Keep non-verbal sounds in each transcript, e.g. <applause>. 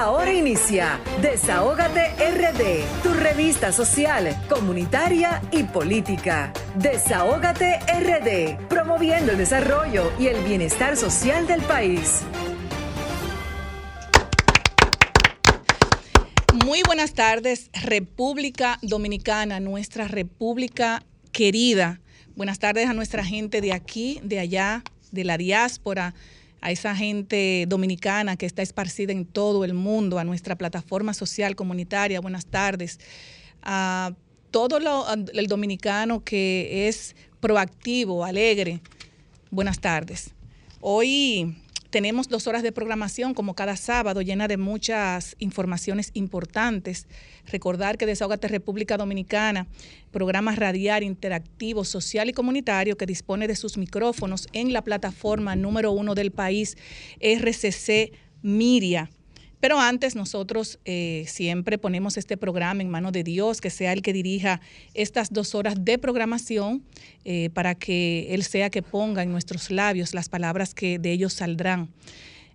Ahora inicia Desahógate RD, tu revista social, comunitaria y política. Desahógate RD, promoviendo el desarrollo y el bienestar social del país. Muy buenas tardes, República Dominicana, nuestra república querida. Buenas tardes a nuestra gente de aquí, de allá, de la diáspora, a esa gente dominicana que está esparcida en todo el mundo, a nuestra plataforma social comunitaria. Buenas tardes. A todo el dominicano que es proactivo, alegre. Buenas tardes. Hoy tenemos dos horas de programación, como cada sábado, llena de muchas informaciones importantes. Recordar que Desahogate República Dominicana, programa radial, interactivo, social y comunitario que dispone de sus micrófonos en la plataforma número uno del país, RCC Miria. Pero antes nosotros eh, siempre ponemos este programa en manos de Dios, que sea el que dirija estas dos horas de programación eh, para que Él sea que ponga en nuestros labios las palabras que de ellos saldrán.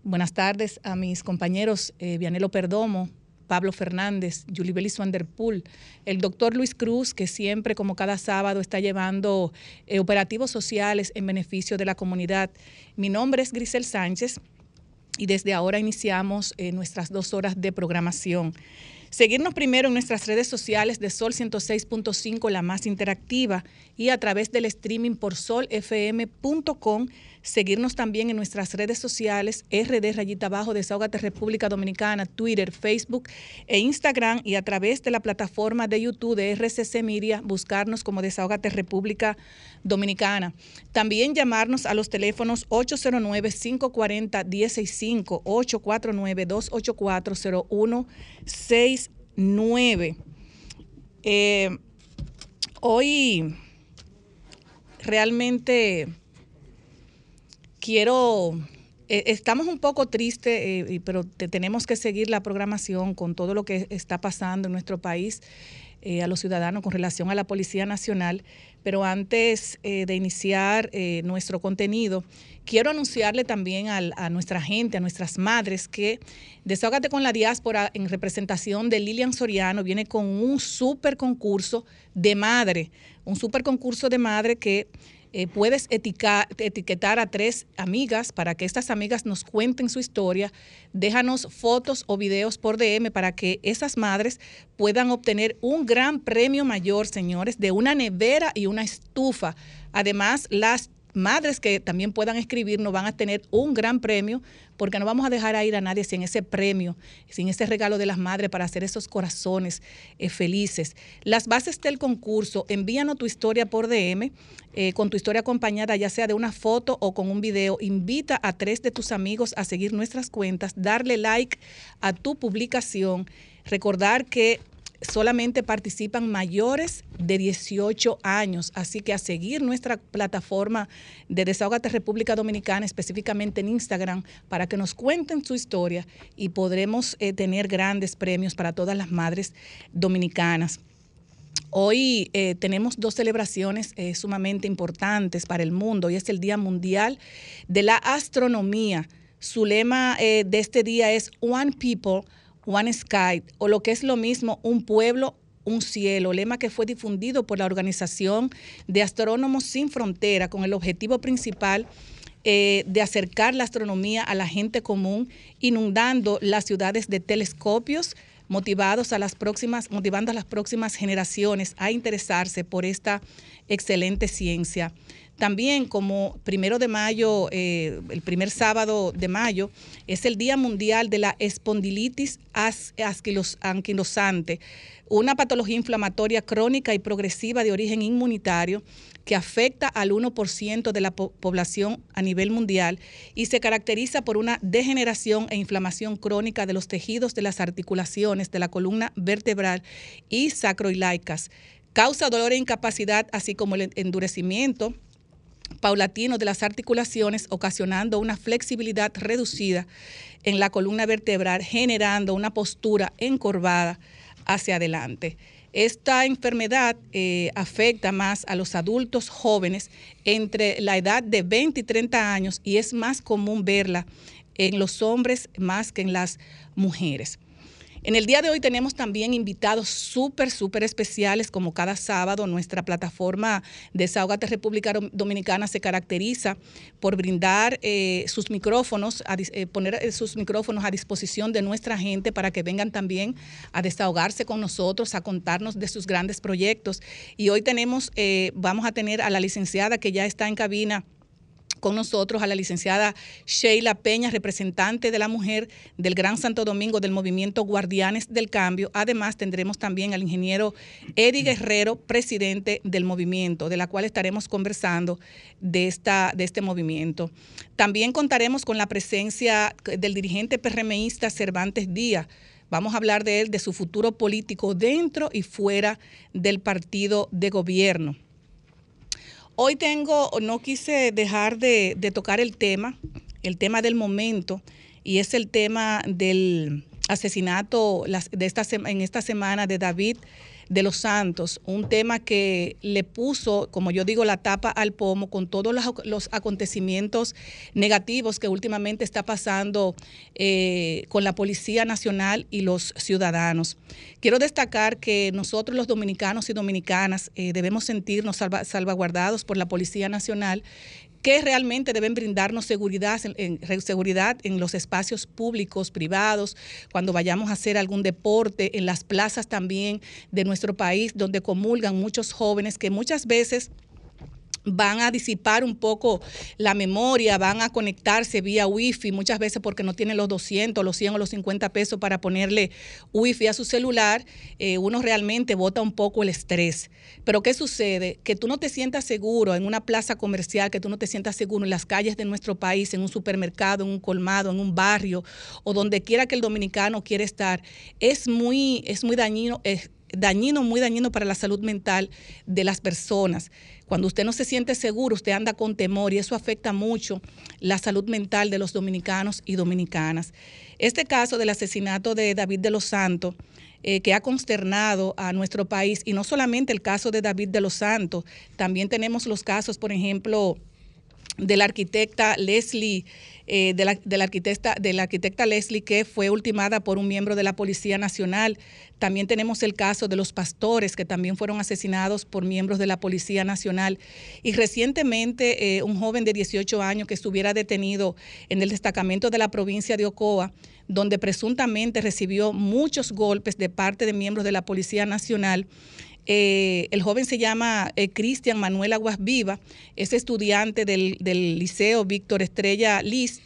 Buenas tardes a mis compañeros eh, Vianelo Perdomo, Pablo Fernández, Julie Belis Vanderpool, el doctor Luis Cruz, que siempre, como cada sábado, está llevando operativos sociales en beneficio de la comunidad. Mi nombre es Grisel Sánchez y desde ahora iniciamos eh, nuestras dos horas de programación. Seguirnos primero en nuestras redes sociales de Sol 106.5, la más interactiva, y a través del streaming por solfm.com seguirnos también en nuestras redes sociales, RD Rayita Abajo, Desahogate República Dominicana, Twitter, Facebook e Instagram y a través de la plataforma de YouTube de RCC Media, buscarnos como Desahogate República Dominicana. También llamarnos a los teléfonos 809-540-165, 849-284-0169. Eh, hoy realmente quiero, eh, estamos un poco tristes, eh, pero tenemos que seguir la programación con todo lo que está pasando en nuestro país eh, a los ciudadanos con relación a la Policía Nacional. Pero antes de iniciar nuestro contenido, quiero anunciarle también a nuestra gente, a nuestras madres, que Desahógate con la Diáspora en representación de Lilian Soriano viene con un super concurso de madre, un super concurso de madre que eh, puedes etiquetar a tres amigas para que estas amigas nos cuenten su historia. Déjanos fotos o videos por DM para que esas madres puedan obtener un gran premio mayor, señores, de una nevera y una estufa. Además, las madres que también puedan escribir nos van a tener un gran premio porque no vamos a dejar a ir a nadie sin ese premio, sin ese regalo de las madres para hacer esos corazones eh, felices. Las bases del concurso, envíanos tu historia por DM, eh, con tu historia acompañada ya sea de una foto o con un video. Invita a tres de tus amigos a seguir nuestras cuentas, darle like a tu publicación. Recordar que solamente participan mayores de 18 años, así que a seguir nuestra plataforma de Desahogate República Dominicana, específicamente en Instagram, para que nos cuenten su historia y podremos eh, tener grandes premios para todas las madres dominicanas. Hoy eh, tenemos dos celebraciones eh, sumamente importantes para el mundo. Hoy es el Día Mundial de la Astronomía. Su lema de este día es One People, One Sky, o lo que es lo mismo, un pueblo, un cielo, lema que fue difundido por la Organización de Astrónomos Sin Frontera con el objetivo principal eh, de acercar la astronomía a la gente común, inundando las ciudades de telescopios, motivados a las próximas, motivando a las próximas generaciones a interesarse por esta excelente ciencia. También como primero de mayo, eh, el primer sábado de mayo, es el Día Mundial de la Espondilitis Anquilosante, una patología inflamatoria crónica y progresiva de origen inmunitario que afecta al 1% de la población a nivel mundial y se caracteriza por una degeneración e inflamación crónica de los tejidos de las articulaciones de la columna vertebral y sacroilaicas. Causa dolor e incapacidad, así como el endurecimiento paulatino de las articulaciones, ocasionando una flexibilidad reducida en la columna vertebral, generando una postura encorvada hacia adelante. Esta enfermedad eh, afecta más a los adultos jóvenes entre la edad de 20 y 30 años y es más común verla en los hombres más que en las mujeres. En el día de hoy tenemos también invitados súper, súper especiales, como cada sábado. Nuestra plataforma Desahogate República Dominicana se caracteriza por brindar eh, sus micrófonos, a, eh, poner eh, sus micrófonos a disposición de nuestra gente para que vengan también a desahogarse con nosotros, a contarnos de sus grandes proyectos. Y hoy tenemos, vamos a tener a la licenciada que ya está en cabina con nosotros a la licenciada Sheila Peña, representante de la mujer del Gran Santo Domingo del movimiento Guardianes del Cambio. Además, tendremos también al ingeniero Eddie Guerrero, presidente del movimiento, de la cual estaremos conversando de, esta, de este movimiento. También contaremos con la presencia del dirigente PRMista Cervantes Díaz. Vamos a hablar de él, de su futuro político dentro y fuera del partido de gobierno. Hoy tengo, no quise dejar de, tocar el tema, el tema del momento, y es el tema del asesinato de esta, en esta semana de David de los Santos, un tema que le puso, como yo digo, la tapa al pomo con todos los, acontecimientos negativos que últimamente está pasando eh, con la Policía Nacional y los ciudadanos. Quiero destacar que nosotros los dominicanos y dominicanas eh, debemos sentirnos salvaguardados por la Policía Nacional que realmente deben brindarnos seguridad en, seguridad en los espacios públicos, privados, cuando vayamos a hacer algún deporte, en las plazas también de nuestro país, donde comulgan muchos jóvenes que muchas veces van a disipar un poco la memoria, van a conectarse vía wifi, muchas veces porque no tienen los 200, los 100 o los 50 pesos para ponerle wifi a su celular, eh, uno realmente bota un poco el estrés. Pero ¿qué sucede? Que tú no te sientas seguro en una plaza comercial, que tú no te sientas seguro en las calles de nuestro país, en un supermercado, en un colmado, en un barrio o donde quiera que el dominicano quiera estar, es muy, es muy dañino, dañino, muy dañino para la salud mental de las personas. Cuando usted no se siente seguro, usted anda con temor y eso afecta mucho la salud mental de los dominicanos y dominicanas. Este caso del asesinato de David de los Santos, eh, que ha consternado a nuestro país, y no solamente el caso de David de los Santos, también tenemos los casos, por ejemplo, de la arquitecta Leslie eh, de, la, arquitecta, de la arquitecta Leslie, que fue ultimada por un miembro de la Policía Nacional. También tenemos el caso de los pastores, que también fueron asesinados por miembros de la Policía Nacional. Y recientemente, eh, un joven de 18 años que estuviera detenido en el destacamento de la provincia de Ocoa, donde presuntamente recibió muchos golpes de parte de miembros de la Policía Nacional. Eh, el joven se llama eh, Cristian Manuel Aguas Viva, es estudiante del, Liceo Víctor Estrella Liz.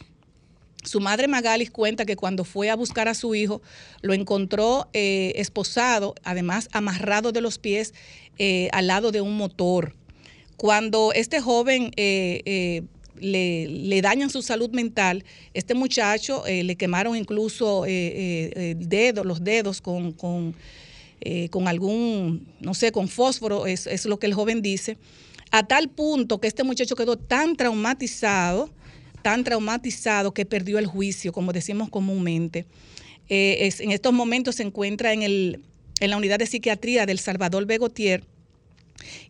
Su madre Magalis cuenta que cuando fue a buscar a su hijo, lo encontró eh, esposado, además amarrado de los pies al lado de un motor. Cuando este joven le, dañan su salud mental, este muchacho le quemaron incluso los dedos con eh, con algún, no sé, con fósforo, es, es lo que el joven dice, a tal punto que este muchacho quedó tan traumatizado, tan traumatizado que perdió el juicio, como decimos comúnmente. Eh, en estos momentos se encuentra en, el, en la unidad de psiquiatría del Salvador Begotier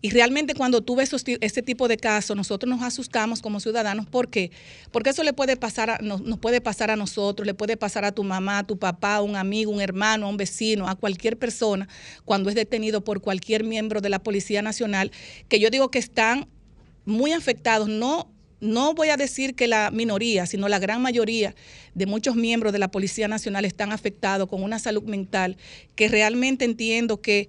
y realmente cuando tú ves este tipo de casos, nosotros nos asustamos como ciudadanos. ¿Por qué? Porque eso le puede pasar a, nos, puede pasar a nosotros, le puede pasar a tu mamá, a tu papá, a un amigo, un hermano, a un vecino, a cualquier persona cuando es detenido por cualquier miembro de la Policía Nacional, que yo digo que están muy afectados, no no voy a decir que la minoría, sino la gran mayoría de muchos miembros de la Policía Nacional están afectados con una salud mental que realmente entiendo que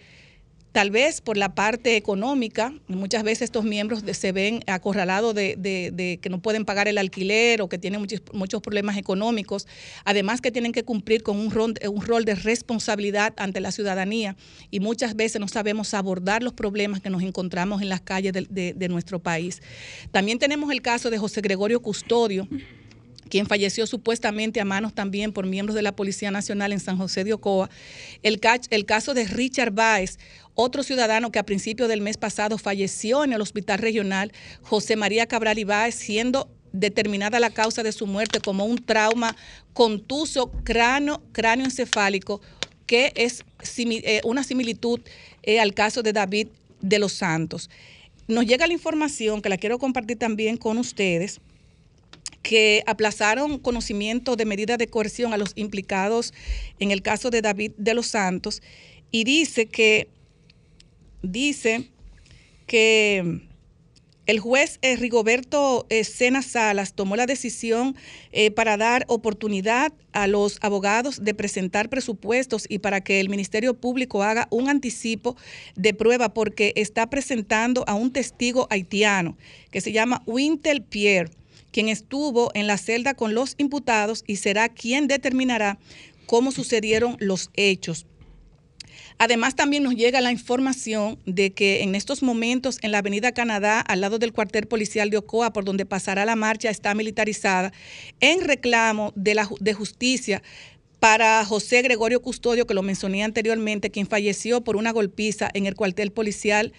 Tal vez por la parte económica, muchas veces estos miembros se ven acorralados de, que no pueden pagar el alquiler o que tienen muchos, problemas económicos, además que tienen que cumplir con rol, un rol de responsabilidad ante la ciudadanía y muchas veces no sabemos abordar los problemas que nos encontramos en las calles de nuestro país. También tenemos el caso de José Gregorio Custodio quien falleció supuestamente a manos también por miembros de la Policía Nacional en San José de Ocoa. El, caso de Richard Baez, otro ciudadano que a principios del mes pasado falleció en el Hospital Regional José María Cabral Ibáez, siendo determinada la causa de su muerte como un trauma contuso cráneo, cráneo encefálico, que es eh, una similitud eh, al caso de David de los Santos. Nos llega la información que la quiero compartir también con ustedes que aplazaron conocimiento de medidas de coerción a los implicados en el caso de David de los Santos. Y dice que dice que el juez eh, Rigoberto eh, Sena Salas tomó la decisión eh, para dar oportunidad a los abogados de presentar presupuestos y para que el Ministerio Público haga un anticipo de prueba porque está presentando a un testigo haitiano que se llama Wintel Pierre, quien estuvo en la celda con los imputados y será quien determinará cómo sucedieron los hechos. Además, también nos llega la información de que en estos momentos en la Avenida Canadá, al lado del cuartel policial de Ocoa, por donde pasará la marcha, está militarizada en reclamo de, la, de justicia para José Gregorio Custodio, que lo mencioné anteriormente, quien falleció por una golpiza en el cuartel policial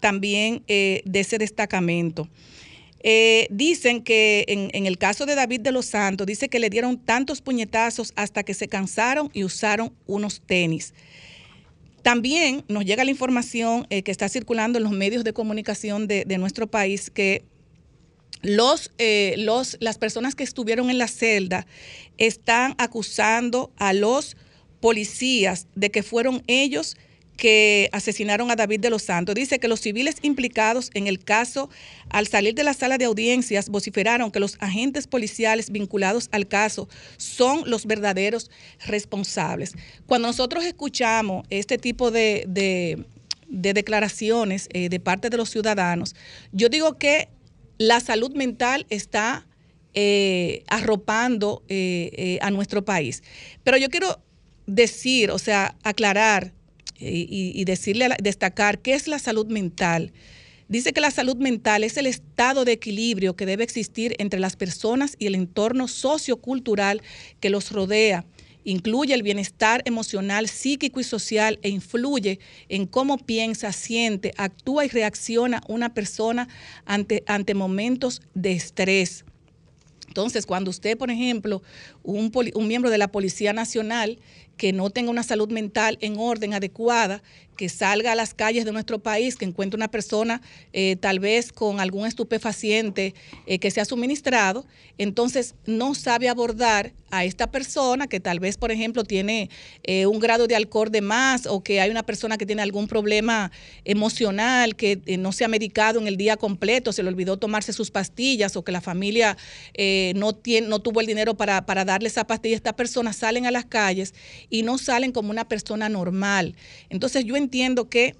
también eh, de ese destacamento. Eh, dicen que en, el caso de David de los Santos, dice que le dieron tantos puñetazos hasta que se cansaron y usaron unos tenis. También nos llega la información eh, que está circulando en los medios de comunicación de, nuestro país que los, eh, los, las personas que estuvieron en la celda están acusando a los policías de que fueron ellos que asesinaron a David de los Santos. Dice que los civiles implicados en el caso, al salir de la sala de audiencias, vociferaron que los agentes policiales vinculados al caso son los verdaderos responsables. Cuando nosotros escuchamos este tipo de, declaraciones eh, de parte de los ciudadanos, yo digo que la salud mental está eh, arropando eh, a nuestro país. Pero yo quiero decir, o sea, aclarar y, decirle, destacar qué es la salud mental. Dice que la salud mental es el estado de equilibrio que debe existir entre las personas y el entorno sociocultural que los rodea. Incluye el bienestar emocional, psíquico y social e influye en cómo piensa, siente, actúa y reacciona una persona ante, ante momentos de estrés. Entonces, cuando usted, por ejemplo, un, un, miembro de la Policía Nacional que no tenga una salud mental en orden, adecuada, que salga a las calles de nuestro país, que encuentre una persona eh, tal vez con algún estupefaciente eh, que se ha suministrado, entonces no sabe abordar a esta persona que tal vez, por ejemplo, tiene eh, un grado de alcohol de más o que hay una persona que tiene algún problema emocional, que no se ha medicado en el día completo, se le olvidó tomarse sus pastillas o que la familia no, tiene, no tuvo el dinero para, para darle esa pastilla. Estas personas salen a las calles y no salen como una persona normal. Entonces yo entiendo que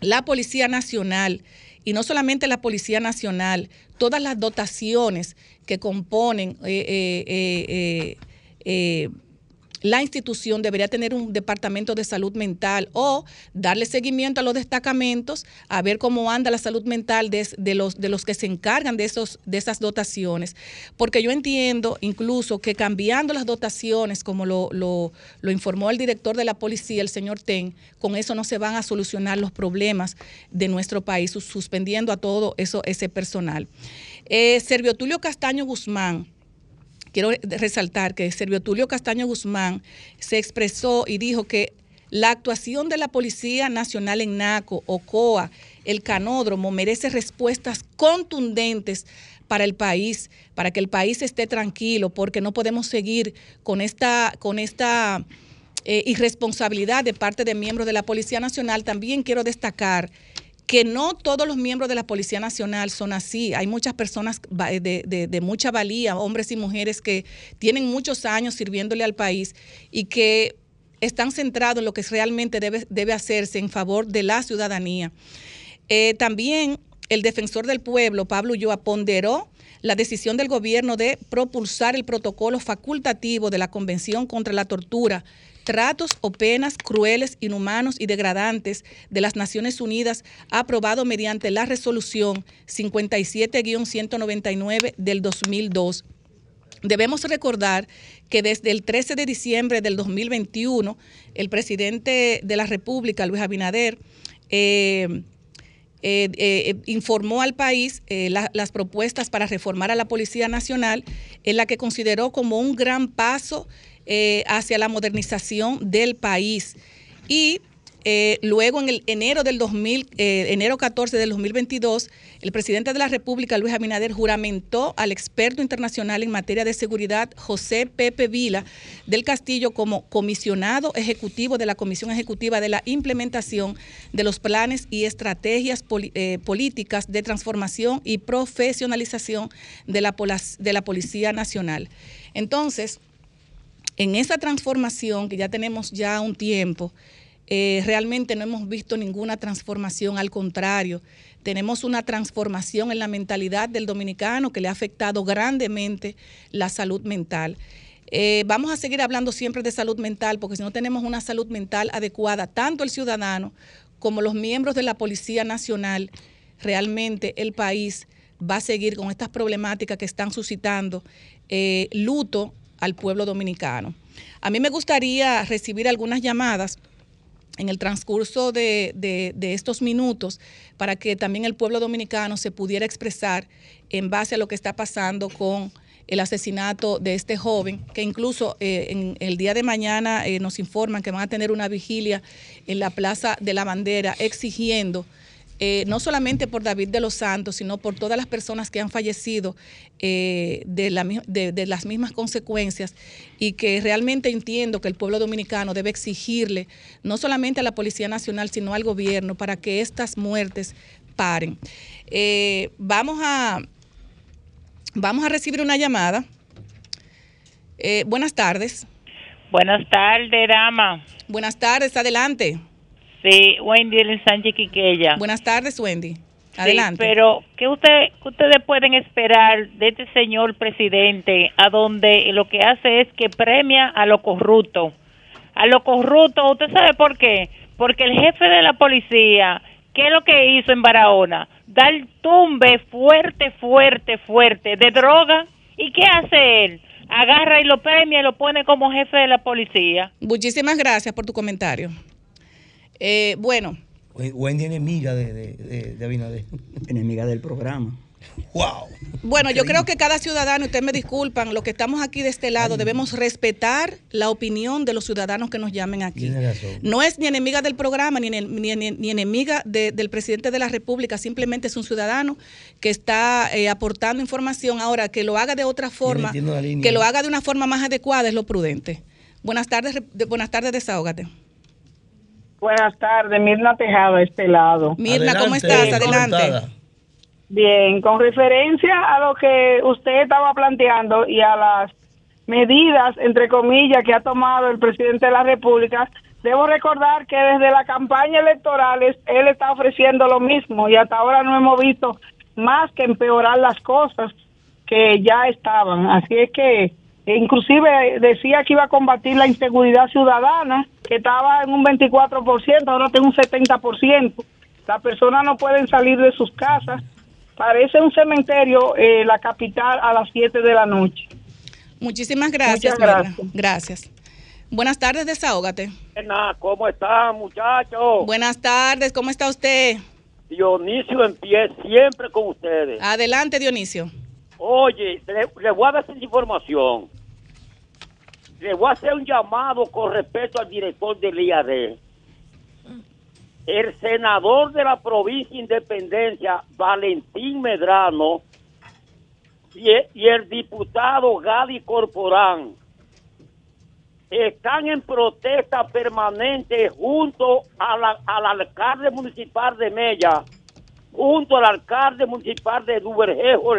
la Policía Nacional, y no solamente la Policía Nacional, todas las dotaciones que componen eh, eh, eh, la institución debería tener un departamento de salud mental o darle seguimiento a los destacamentos a ver cómo anda la salud mental de, los, de los que se encargan de, esos, de esas dotaciones. Porque yo entiendo incluso que cambiando las dotaciones, como lo, lo, informó el director de la policía, el señor Ten, con eso no se van a solucionar los problemas de nuestro país, suspendiendo a todo eso, ese personal. Eh, Servio Tulio Castaño Guzmán quiero resaltar que Servio Tulio Castaño Guzmán se expresó y dijo que la actuación de la Policía Nacional en Naco, OCOA, el canódromo, merece respuestas contundentes para el país, para que el país esté tranquilo, porque no podemos seguir con esta, con esta eh, irresponsabilidad de parte de miembros de la Policía Nacional. También quiero destacar que no todos los miembros de la Policía Nacional son así. Hay muchas personas de, mucha valía, hombres y mujeres que tienen muchos años sirviéndole al país y que están centrados en lo que realmente debe, hacerse en favor de la ciudadanía. Eh, también el defensor del pueblo, Pablo Ulloa, ponderó la decisión del gobierno de propulsar el protocolo facultativo de la Convención contra la Tortura tratos o penas crueles, inhumanos y degradantes de las Naciones Unidas aprobado mediante la resolución 57-199 del 2002. Debemos recordar que desde el 13 de diciembre del 2021, el presidente de la República, Luis Abinader, eh, eh, eh, informó al país las propuestas para reformar a la Policía Nacional, en la que consideró como un gran paso eh, hacia la modernización del país. Y eh, luego, en el enero del 2000, eh, enero 14 del 2022, el presidente de la República, Luis Abinader, juramentó al experto internacional en materia de seguridad, José Pepe Vila del Castillo, como comisionado ejecutivo de la Comisión Ejecutiva de la Implementación de los planes y estrategias políticas de transformación y profesionalización de la, de la Policía Nacional. Entonces, en esa transformación que ya tenemos ya un tiempo, eh, realmente no hemos visto ninguna transformación, al contrario, tenemos una transformación en la mentalidad del dominicano que le ha afectado grandemente la salud mental. Eh, vamos a seguir hablando siempre de salud mental porque si no tenemos una salud mental adecuada, tanto el ciudadano como los miembros de la Policía Nacional, realmente el país va a seguir con estas problemáticas que están suscitando eh, luto al pueblo dominicano. A mí me gustaría recibir algunas llamadas en el transcurso de, estos minutos para que también el pueblo dominicano se pudiera expresar en base a lo que está pasando con el asesinato de este joven, que incluso eh, en el día de mañana eh, nos informan que van a tener una vigilia en la Plaza de la Bandera exigiendo eh, no solamente por David de los Santos, sino por todas las personas que han fallecido eh, de, las mismas consecuencias y que realmente entiendo que el pueblo dominicano debe exigirle no solamente a la Policía Nacional, sino al gobierno para que estas muertes paren. Eh, vamos, a, vamos a recibir una llamada. buenas tardes. Buenas tardes, dama. Buenas tardes, adelante. Sí, Wendy el Sánchez Quiqueya. Buenas tardes, Wendy. Adelante. pero, ¿qué, usted, ustedes pueden esperar de este señor presidente a donde lo que hace es que premia a lo corrupto? A lo corrupto, ¿usted sabe por qué? Porque el jefe de la policía, ¿qué es lo que hizo en Barahona? Dar tumbe fuerte, fuerte, fuerte de droga. ¿Y qué hace él? Agarra y lo premia y lo pone como jefe de la policía. Muchísimas gracias por tu comentario. Eh, bueno. Wendy enemiga de, de, Abinader. Enemiga del programa. Wow. Bueno, yo creo que cada ciudadano, ustedes me disculpan, los que estamos aquí de este lado, debemos respetar la opinión de los ciudadanos que nos llamen aquí. No es ni enemiga del programa, ni, ni, enemiga del presidente de la República, simplemente es un ciudadano que está eh, aportando información. Ahora, que lo haga de otra forma, que lo haga de una forma más adecuada es lo prudente. Buenas tardes, buenas tardes, desahógate. Buenas tardes, Mirna Tejada, este lado. Mirna, ¿cómo estás? Adelante. Bien, con referencia a lo que usted estaba planteando y a las medidas, entre comillas, que ha tomado el presidente de la República, debo recordar que desde la campaña electoral él está ofreciendo lo mismo y hasta ahora no hemos visto más que empeorar las cosas que ya estaban. Así es que inclusive decía que iba a combatir la inseguridad ciudadana que estaba en un 24%, ahora tiene un 70%. Las personas no pueden salir de sus casas. Parece un cementerio eh, la capital a las 7 de la noche. Muchísimas gracias. gracias. gracias. Buenas tardes, desahógate. ¿Cómo está, muchachos? Buenas tardes, ¿cómo está usted? Dionisio en pie, siempre con ustedes. Adelante, Dionisio. Oye, le voy a dar esta información le voy a hacer un llamado con respecto al director del IAD. El senador de la provincia Independencia, Valentín Medrano, y el diputado Gadi Corporán están en protesta permanente junto al alcalde municipal de Mella, junto al alcalde municipal de Duvergejo,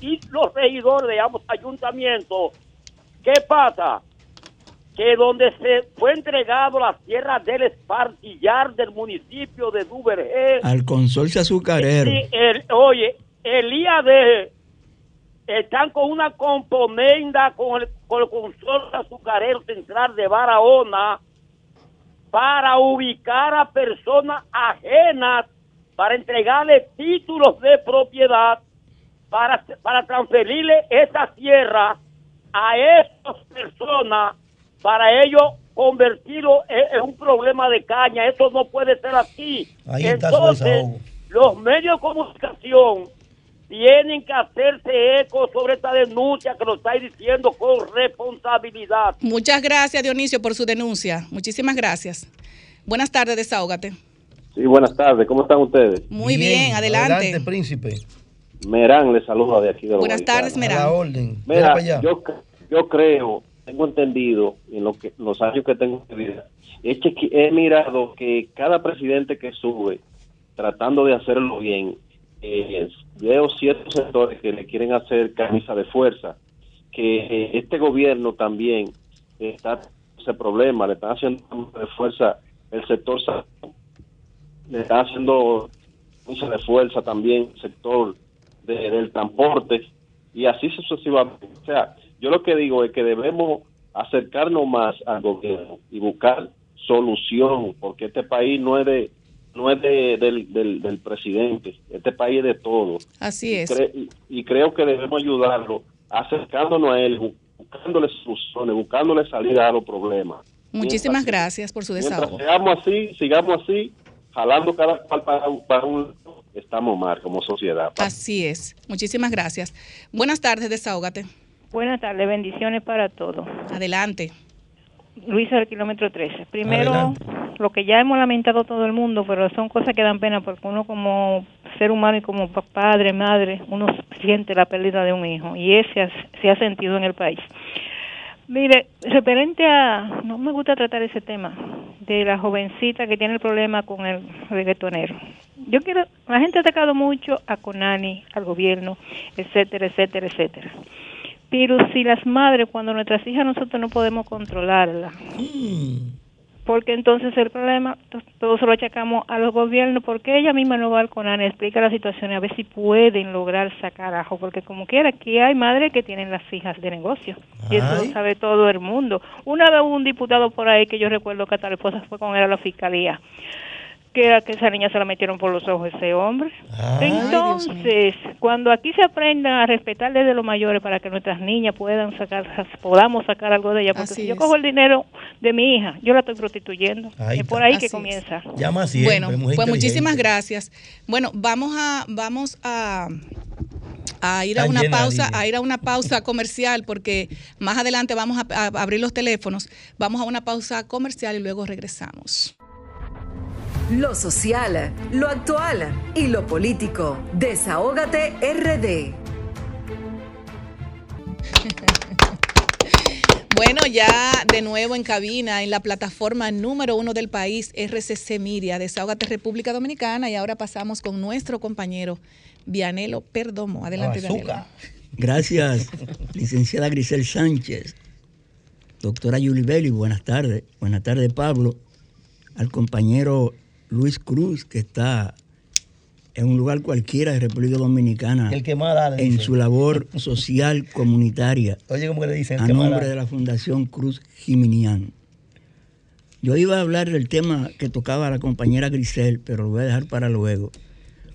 y los regidores de ambos ayuntamientos ¿Qué pasa? Que donde se fue entregado la tierra del espartillar del municipio de Duvergé. Al consorcio azucarero. oye, el IAD están con una componenda con el, con el consorcio azucarero central de Barahona para ubicar a personas ajenas, para entregarle títulos de propiedad, para, para transferirle esa tierra a estas personas para ellos convertirlo en, un problema de caña. Eso no puede ser así. Entonces, los medios de comunicación tienen que hacerse eco sobre esta denuncia que lo estáis diciendo con responsabilidad. Muchas gracias, Dionisio, por su denuncia. Muchísimas gracias. Buenas tardes, desahógate. Sí, buenas tardes. ¿Cómo están ustedes? Muy bien, adelante. Adelante, príncipe. Merán les saluda de aquí de los Buenas tardes, A Merán. la orden. Mira Mira, para allá. yo, yo creo, tengo entendido en lo que, los años que tengo de he mirado que cada presidente que sube, tratando de hacerlo bien, eh, veo ciertos sectores que le quieren hacer camisa de fuerza, que eh, este gobierno también está ese problema, le están haciendo camisa de fuerza el sector le está haciendo camisa de fuerza también el sector de- del transporte y así sucesivamente. O sea, yo lo que digo es que debemos acercarnos más al gobierno y buscar solución, porque este país no es de no es de- del, del, del presidente, este país es de todos. Así es. Cre- y, creo que debemos ayudarlo acercándonos a él, bu- buscándole soluciones, buscándole salida a los problemas. Muchísimas Mientras- gracias por su desahogo. sigamos así, sigamos así, jalando cada cual para, para un lado, estamos mal como sociedad. Así es. Muchísimas gracias. Buenas tardes, desahógate. Buenas tardes, bendiciones para todos. Adelante. Luisa del kilómetro 13. Primero, Adelante. lo que ya hemos lamentado todo el mundo, pero son cosas que dan pena porque uno como ser humano y como pa- padre, madre, uno siente la pérdida de un hijo y ese ha- se ha sentido en el país. Mire, referente a, no me gusta tratar ese tema, de la jovencita que tiene el problema con el reggaetonero. Yo quiero, la gente ha atacado mucho a Conani, al gobierno, etcétera, etcétera, etcétera. Pero si las madres, cuando nuestras hijas nosotros no podemos controlarlas, porque entonces el problema, to- todos se lo achacamos a los gobiernos, porque ella misma no va al CONAN, explica la situación y a ver si pueden lograr sacar ajo, porque como quiera, aquí hay madres que tienen las hijas de negocio, y eso Ay. lo sabe todo el mundo. Una vez hubo un diputado por ahí que yo recuerdo que hasta la esposa fue con él a la fiscalía, era que esa niña se la metieron por los ojos ese hombre. Ay. Entonces, cuando aquí se aprendan a respetar desde los mayores para que nuestras niñas puedan sacar, podamos sacar algo de ella, porque Así si yo cojo el dinero de mi hija, yo la estoy prostituyendo. Ahí es por ahí Así que es. comienza. Llama siempre, bueno, pues muchísimas gracias. Bueno, vamos a vamos a a ir a una pausa, a ir a una pausa comercial porque más adelante vamos a, a abrir los teléfonos. Vamos a una pausa comercial y luego regresamos. Lo social, lo actual y lo político. Desahógate RD. <laughs> Bueno, ya de nuevo en cabina, en la plataforma número uno del país, RCC Miria, Desahógate República Dominicana, y ahora pasamos con nuestro compañero Vianelo Perdomo. Adelante, Vianelo. Azúcar. Gracias, licenciada Grisel Sánchez. Doctora Yuli Belli, buenas tardes. Buenas tardes, Pablo. Al compañero Luis Cruz, que está en un lugar cualquiera de República Dominicana El que más da, le en su labor social comunitaria <laughs> Oye, ¿cómo que le dicen? El a nombre de la Fundación Cruz Jiminián. Yo iba a hablar del tema que tocaba la compañera Grisel, pero lo voy a dejar para luego,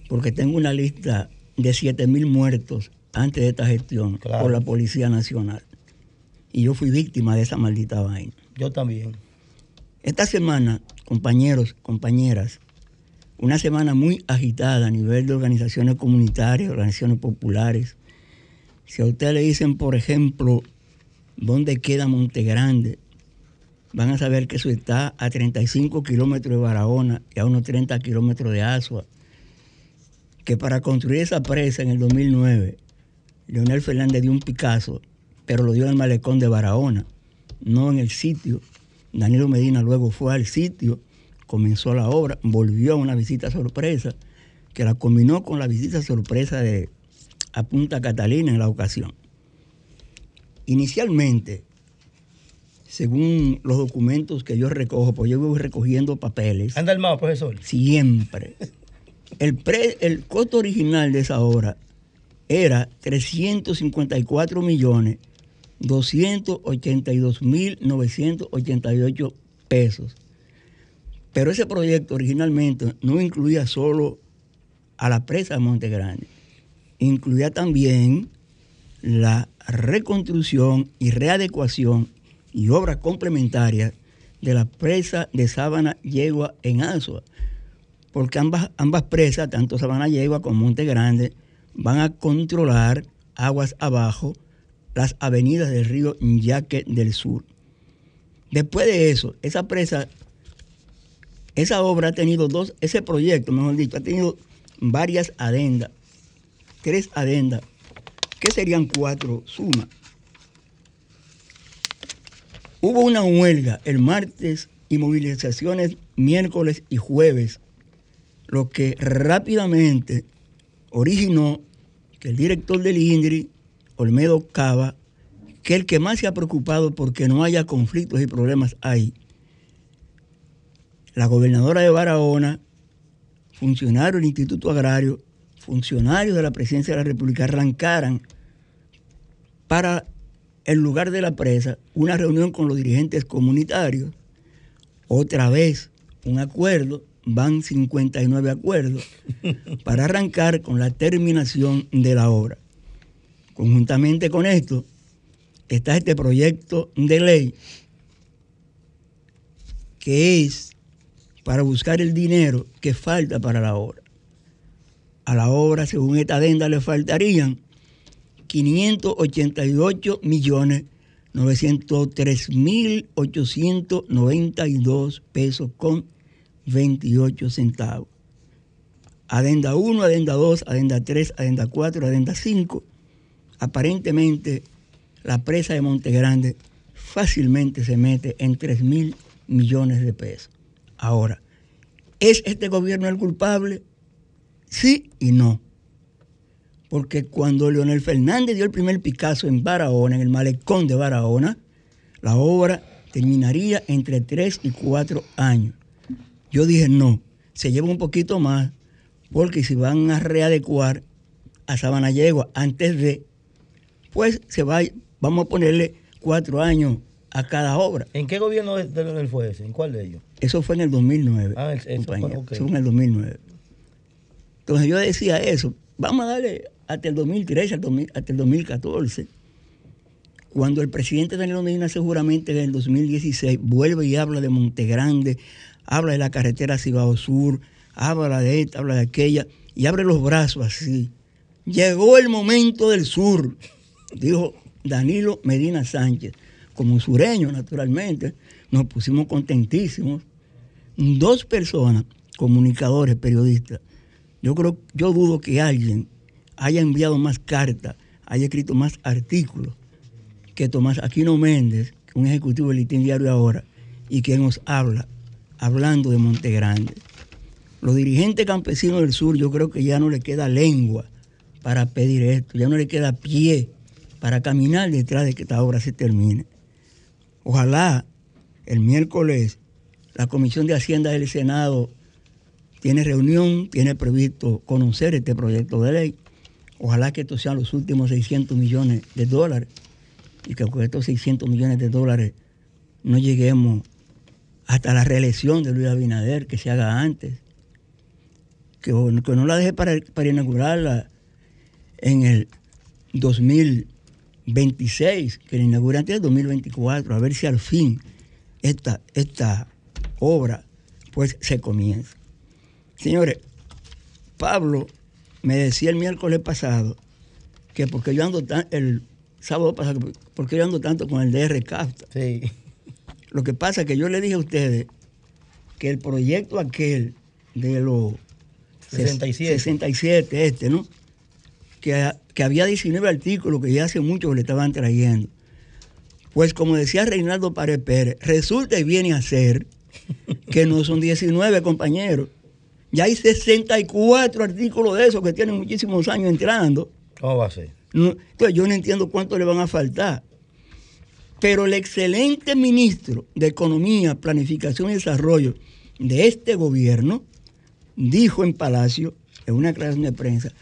porque tengo una lista de 7 mil muertos antes de esta gestión Claro. por la Policía Nacional. Y yo fui víctima de esa maldita vaina. Yo también. Esta semana, compañeros, compañeras, una semana muy agitada a nivel de organizaciones comunitarias, organizaciones populares. Si a usted le dicen, por ejemplo, dónde queda Monte Grande, van a saber que eso está a 35 kilómetros de Barahona y a unos 30 kilómetros de Asua. Que para construir esa presa en el 2009, Leonel Fernández dio un Picasso, pero lo dio en el malecón de Barahona, no en el sitio. Danilo Medina luego fue al sitio, comenzó la obra, volvió a una visita sorpresa, que la combinó con la visita sorpresa de a Punta Catalina en la ocasión. Inicialmente, según los documentos que yo recojo, pues yo voy recogiendo papeles, Anda armado, profesor. siempre. El, pre- el costo original de esa obra era 354 millones 282 mil 988 pesos. Pero ese proyecto originalmente no incluía solo a la presa de Monte Grande, incluía también la reconstrucción y readecuación y obras complementarias de la presa de Sábana Yegua en Azua, porque ambas, ambas presas, tanto Sabana Yegua como Monte Grande, van a controlar aguas abajo las avenidas del río Yaque del Sur. Después de eso, esa presa esa obra ha tenido dos, ese proyecto, mejor dicho, ha tenido varias adendas, tres adendas, que serían cuatro sumas. Hubo una huelga el martes y movilizaciones miércoles y jueves, lo que rápidamente originó que el director del INDRI, Olmedo Cava, que el que más se ha preocupado porque no haya conflictos y problemas ahí, la gobernadora de Barahona, funcionarios del Instituto Agrario, funcionarios de la Presidencia de la República arrancaran para el lugar de la presa una reunión con los dirigentes comunitarios, otra vez un acuerdo, van 59 acuerdos, <laughs> para arrancar con la terminación de la obra. Conjuntamente con esto, está este proyecto de ley que es para buscar el dinero que falta para la obra. A la obra, según esta adenda, le faltarían 588 millones 903 mil 892 pesos con 28 centavos. Adenda 1, adenda 2, adenda 3, adenda 4, adenda 5. Aparentemente la presa de Monte Grande fácilmente se mete en 3 mil millones de pesos. Ahora, ¿es este gobierno el culpable? Sí y no. Porque cuando Leonel Fernández dio el primer Picasso en Barahona, en el malecón de Barahona, la obra terminaría entre 3 y 4 años. Yo dije, no, se lleva un poquito más, porque si van a readecuar a Sabana Yegua antes de, pues se va, vamos a ponerle cuatro años a cada obra. ¿En qué gobierno de, de Leonel fue ese? ¿En cuál de ellos? Eso fue en el 2009. Ah, eso fue, compañero. Eso fue en el 2009. Entonces yo decía eso, vamos a darle hasta el 2013, hasta el 2000 hasta el 2014. Cuando el presidente Danilo Medina seguramente en el 2016 vuelve y habla de Montegrande, habla de la carretera Cibao Sur, habla de esta, habla de aquella, y abre los brazos así. Llegó el momento del sur, dijo Danilo Medina Sánchez. Como sureño, naturalmente, nos pusimos contentísimos. Dos personas, comunicadores, periodistas, yo creo, yo dudo que alguien haya enviado más cartas, haya escrito más artículos que Tomás Aquino Méndez, un ejecutivo del Litín Diario ahora, y que nos habla, hablando de Montegrande. Los dirigentes campesinos del sur, yo creo que ya no le queda lengua para pedir esto, ya no le queda pie para caminar detrás de que esta obra se termine. Ojalá el miércoles la Comisión de Hacienda del Senado tiene reunión, tiene previsto conocer este proyecto de ley. Ojalá que estos sean los últimos 600 millones de dólares y que con estos 600 millones de dólares no lleguemos hasta la reelección de Luis Abinader, que se haga antes. Que, no la deje para, para inaugurarla en el 2026, que la inaugure antes del 2024, a ver si al fin esta, esta obra pues se comienza. Señores, Pablo me decía el miércoles pasado que porque yo ando tan, el sábado pasado, porque yo ando tanto con el DR CAFTA. Sí. Lo que pasa es que yo le dije a ustedes que el proyecto aquel de los 67. 67, este, ¿no? Que, que había 19 artículos que ya hace mucho que le estaban trayendo. Pues como decía Reinaldo Párez Pérez, resulta y viene a ser que no son 19 compañeros. Ya hay 64 artículos de esos que tienen muchísimos años entrando. ¿Cómo va a ser? No, entonces yo no entiendo cuánto le van a faltar. Pero el excelente ministro de Economía, Planificación y Desarrollo de este gobierno dijo en Palacio, en una declaración de prensa,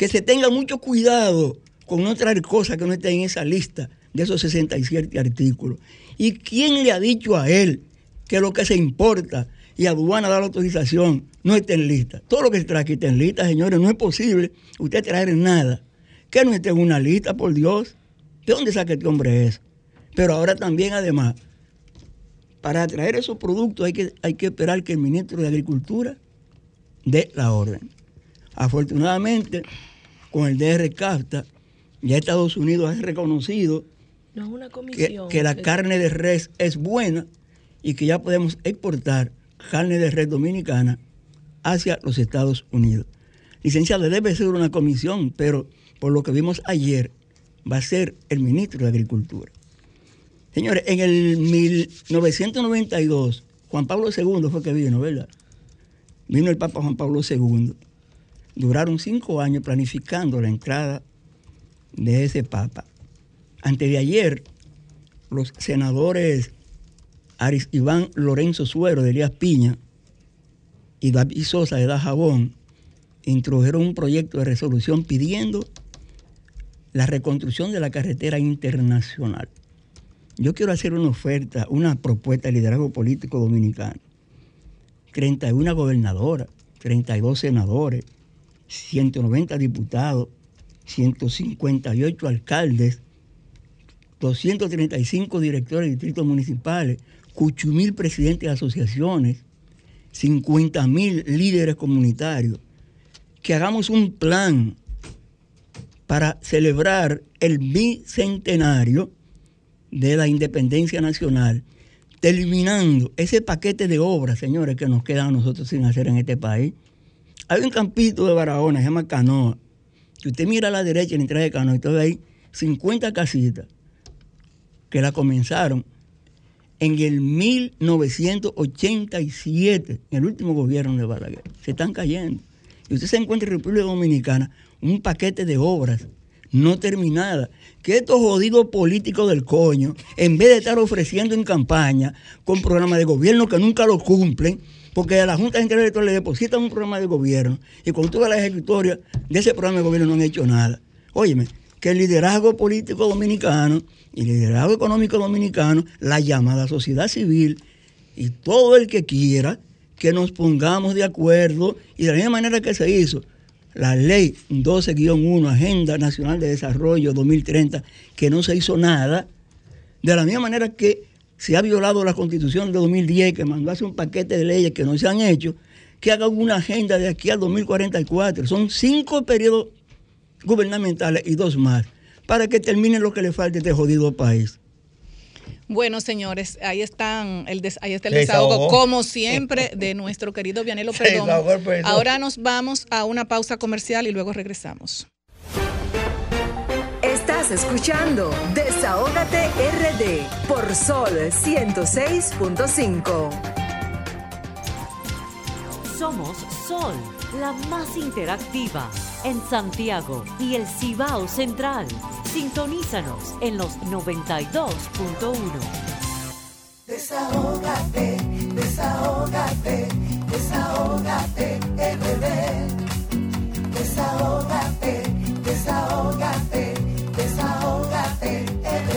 que se tenga mucho cuidado con no traer cosas que no estén en esa lista de esos 67 artículos. ¿Y quién le ha dicho a él que lo que se importa y aduana da la autorización no esté en lista? Todo lo que trae aquí está en lista, señores. No es posible usted traer nada que no esté en una lista, por Dios. ¿De dónde saca este hombre eso? Pero ahora también, además, para traer esos productos hay que, hay que esperar que el ministro de Agricultura dé la orden. Afortunadamente, con el DR CAFTA, ya Estados Unidos ha reconocido No es una que, la carne de res es buena y que ya podemos exportar carne de red dominicana hacia los Estados Unidos. Licenciado, debe ser una comisión, pero por lo que vimos ayer, va a ser el ministro de Agricultura. Señores, en el 1992, Juan Pablo II fue que vino, ¿verdad? Vino el Papa Juan Pablo II. Duraron cinco años planificando la entrada de ese Papa. Antes de ayer, los senadores Iván Lorenzo Suero de Elías Piña y David Sosa de Dajabón introdujeron un proyecto de resolución pidiendo la reconstrucción de la carretera internacional. Yo quiero hacer una oferta, una propuesta de liderazgo político dominicano. 31 gobernadoras, 32 senadores, 190 diputados, 158 alcaldes, 235 directores de distritos municipales, 8 mil presidentes de asociaciones, 50 mil líderes comunitarios, que hagamos un plan para celebrar el bicentenario de la independencia nacional, terminando ese paquete de obras, señores, que nos quedan a nosotros sin hacer en este país. Hay un campito de Barahona, se llama Canoa. Si usted mira a la derecha en la entrada de Canoa, entonces hay 50 casitas que la comenzaron en el 1987, en el último gobierno de Balaguer. Se están cayendo. Y usted se encuentra en República Dominicana un paquete de obras no terminadas, que estos jodidos políticos del coño, en vez de estar ofreciendo en campaña con programas de gobierno que nunca lo cumplen, porque a la Junta Central Electoral le depositan un programa de gobierno y con toda la ejecutoria de ese programa de gobierno no han hecho nada. Óyeme, que el liderazgo político dominicano y el liderazgo económico dominicano, la llamada sociedad civil y todo el que quiera que nos pongamos de acuerdo y de la misma manera que se hizo la ley 12-1, Agenda Nacional de Desarrollo 2030, que no se hizo nada, de la misma manera que se ha violado la constitución de 2010, que mandó a hacer un paquete de leyes que no se han hecho, que hagan una agenda de aquí al 2044. Son cinco periodos gubernamentales y dos más, para que termine lo que le falta a este jodido país. Bueno, señores, ahí están el des- ahí está el Se desahogo, desahogó. como siempre, de nuestro querido Vianelo <laughs> Perdón. Ahora nos vamos a una pausa comercial y luego regresamos. Estás escuchando Desahógate RD por Sol 106.5. Somos Sol, la más interactiva en Santiago y el Cibao Central. Sintonízanos en los 92.1. Desahógate, desahógate, desahógate, RD. Desahógate, desahógate, desahógate,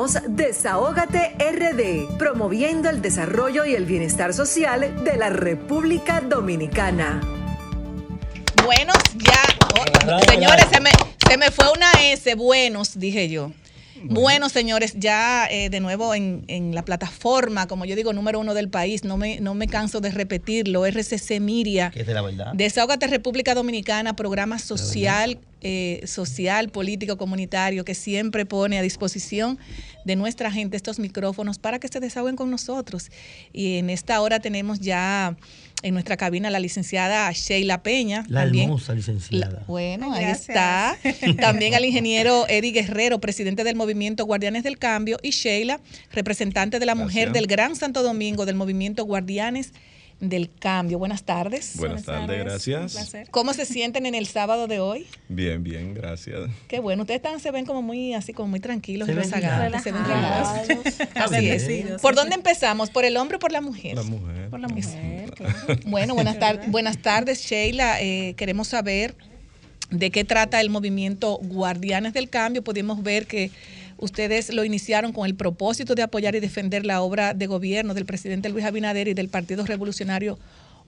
Somos Desahógate RD, promoviendo el desarrollo y el bienestar social de la República Dominicana. Buenos ya. Oh, señores, se me, se me fue una S. Buenos, dije yo. Bueno, señores, ya eh, de nuevo en, en la plataforma, como yo digo, número uno del país, no me, no me canso de repetirlo, RCC Miria. Que es de la verdad. Desahógate República Dominicana, programa social, eh, social, político, comunitario, que siempre pone a disposición de nuestra gente estos micrófonos para que se desahoguen con nosotros. Y en esta hora tenemos ya en nuestra cabina la licenciada Sheila Peña. La también- hermosa licenciada. la- bueno, ahí está. También al ingeniero Eddie Guerrero, presidente del movimiento Guardianes del Cambio, y Sheila, representante de la mujer del Gran Santo Domingo del movimiento Guardianes del Cambio. Buenas tardes. Buenas tardes, gracias. ¿Cómo se sienten en el sábado de hoy? Bien, bien, gracias. Qué bueno, ustedes están, se ven como muy así, como muy tranquilos Se y rezagados. Se ven relajados. Así es. ¿Por dónde empezamos? ¿Por el hombre o por la mujer? La mujer. Por la mujer. <laughs> Bueno, buenas, tar- buenas tardes, Sheila. Eh, queremos saber de qué trata el movimiento Guardianes del Cambio. Pudimos ver que Ustedes lo iniciaron con el propósito de apoyar y defender la obra de gobierno del presidente Luis Abinader y del Partido Revolucionario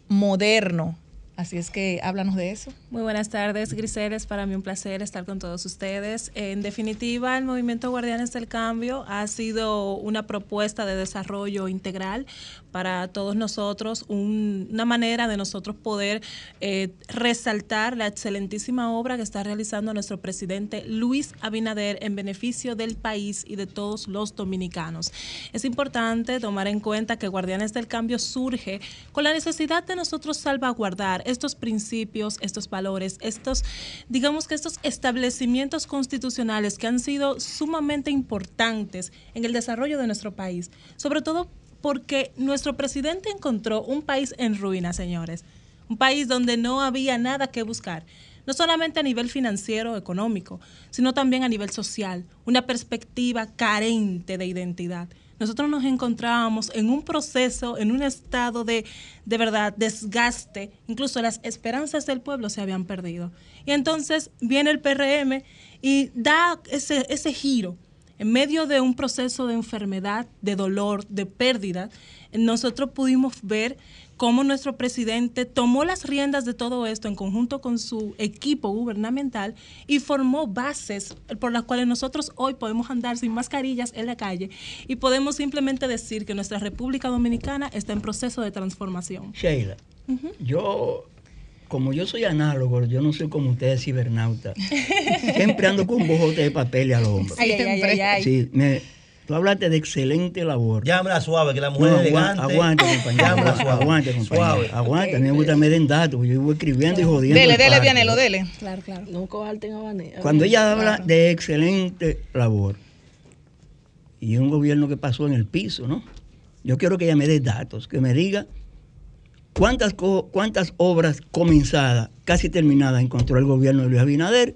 Moderno. Así es que háblanos de eso. Muy buenas tardes, Grisel. Es para mí un placer estar con todos ustedes. En definitiva, el movimiento Guardianes del Cambio ha sido una propuesta de desarrollo integral para todos nosotros, un- una manera de nosotros poder eh, resaltar la excelentísima obra que está realizando nuestro presidente Luis Abinader en beneficio del país y de todos los dominicanos. Es importante tomar en cuenta que Guardianes del Cambio surge con la necesidad de nosotros salvaguardar estos principios, estos valores, estos, digamos que estos establecimientos constitucionales que han sido sumamente importantes en el desarrollo de nuestro país, sobre todo porque nuestro presidente encontró un país en ruina, señores, un país donde no había nada que buscar no solamente a nivel financiero, económico, sino también a nivel social, una perspectiva carente de identidad. Nosotros nos encontrábamos en un proceso, en un estado de, de verdad, desgaste, incluso las esperanzas del pueblo se habían perdido. Y entonces viene el PRM y da ese, ese giro. En medio de un proceso de enfermedad, de dolor, de pérdida, nosotros pudimos ver cómo nuestro presidente tomó las riendas de todo esto en conjunto con su equipo gubernamental y formó bases por las cuales nosotros hoy podemos andar sin mascarillas en la calle y podemos simplemente decir que nuestra República Dominicana está en proceso de transformación. Sheila, yo, como yo soy análogo, yo no soy como ustedes cibernauta. <laughs> Siempre ando con un bojote de papel al hombro. Ay, ay, ay, ay, ay. Sí, me, tú hablaste de excelente labor. Llámala suave, que la mujer No, es agua- elegante. aguante, compañero. Llámala suave. Aguante, compañero. Suave. Aguante. A mí me gusta me den datos. porque Yo voy escribiendo y jodiendo. Dele, el dele. Vianelo, dele. Claro, claro. No cojalten habanero. Cuando ella habla de excelente labor y un gobierno que pasó en el piso, ¿no? Yo quiero que ella me dé datos, que me diga cuántas, cuántas obras comenzadas, casi terminadas, encontró el gobierno de Luis Abinader,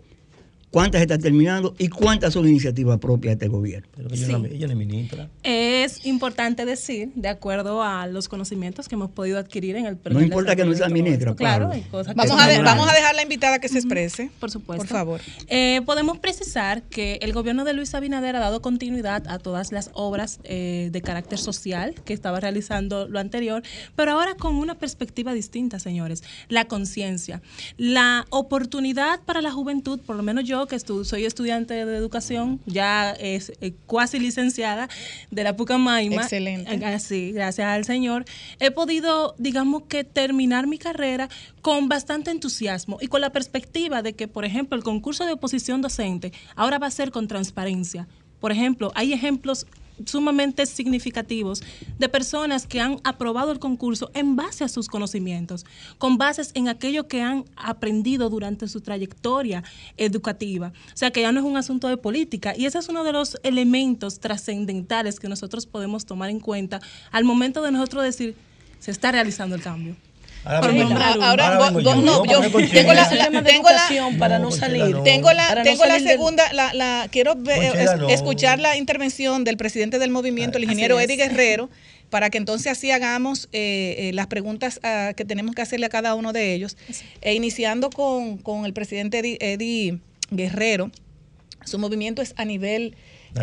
cuántas están terminando y cuántas son iniciativas propias de este gobierno. Pero ella, no- ella no es ministra. Es importante decir, de acuerdo a los conocimientos que hemos podido adquirir en el No importa que no sea ministra, Claro, hay cosas Vamos a, de- vamos a dejar la invitada que se exprese. Por supuesto. Por favor. Eh, podemos precisar que el gobierno de Luis Abinader ha dado continuidad a todas las obras eh, de carácter social que estaba realizando lo anterior, pero ahora con una perspectiva distinta, señores. La conciencia, la oportunidad para la juventud, por lo menos yo que estu- soy estudiante de educación, ya es eh, cuasi licenciada de la Pucamaima. Excelente. Eh, ah, sí, gracias al Señor. He podido, digamos que, terminar mi carrera con bastante entusiasmo y con la perspectiva de que, por ejemplo, el concurso de oposición docente ahora va a ser con transparencia. Por ejemplo, hay ejemplos sumamente significativos de personas que han aprobado el concurso en base a sus conocimientos, con bases en aquello que han aprendido durante su trayectoria educativa. O sea que ya no es un asunto de política y ese es uno de los elementos trascendentales que nosotros podemos tomar en cuenta al momento de nosotros decir se está realizando el cambio. Ahora Por mismo- nombrar uno. Ahora, Ahora go- mismo go- yo- no, yo tengo la, de tengo la- para no, No, salir. No. Tengo la, Para tengo la del- segunda, la, la- quiero ver- Conchela, es- no. escuchar la intervención del presidente del movimiento, el ingeniero. Eddie Guerrero, para que entonces así hagamos eh, eh, las preguntas ah, que tenemos que hacerle a cada uno de ellos. E iniciando con, con el presidente Eddie, Eddie Guerrero, su movimiento es a nivel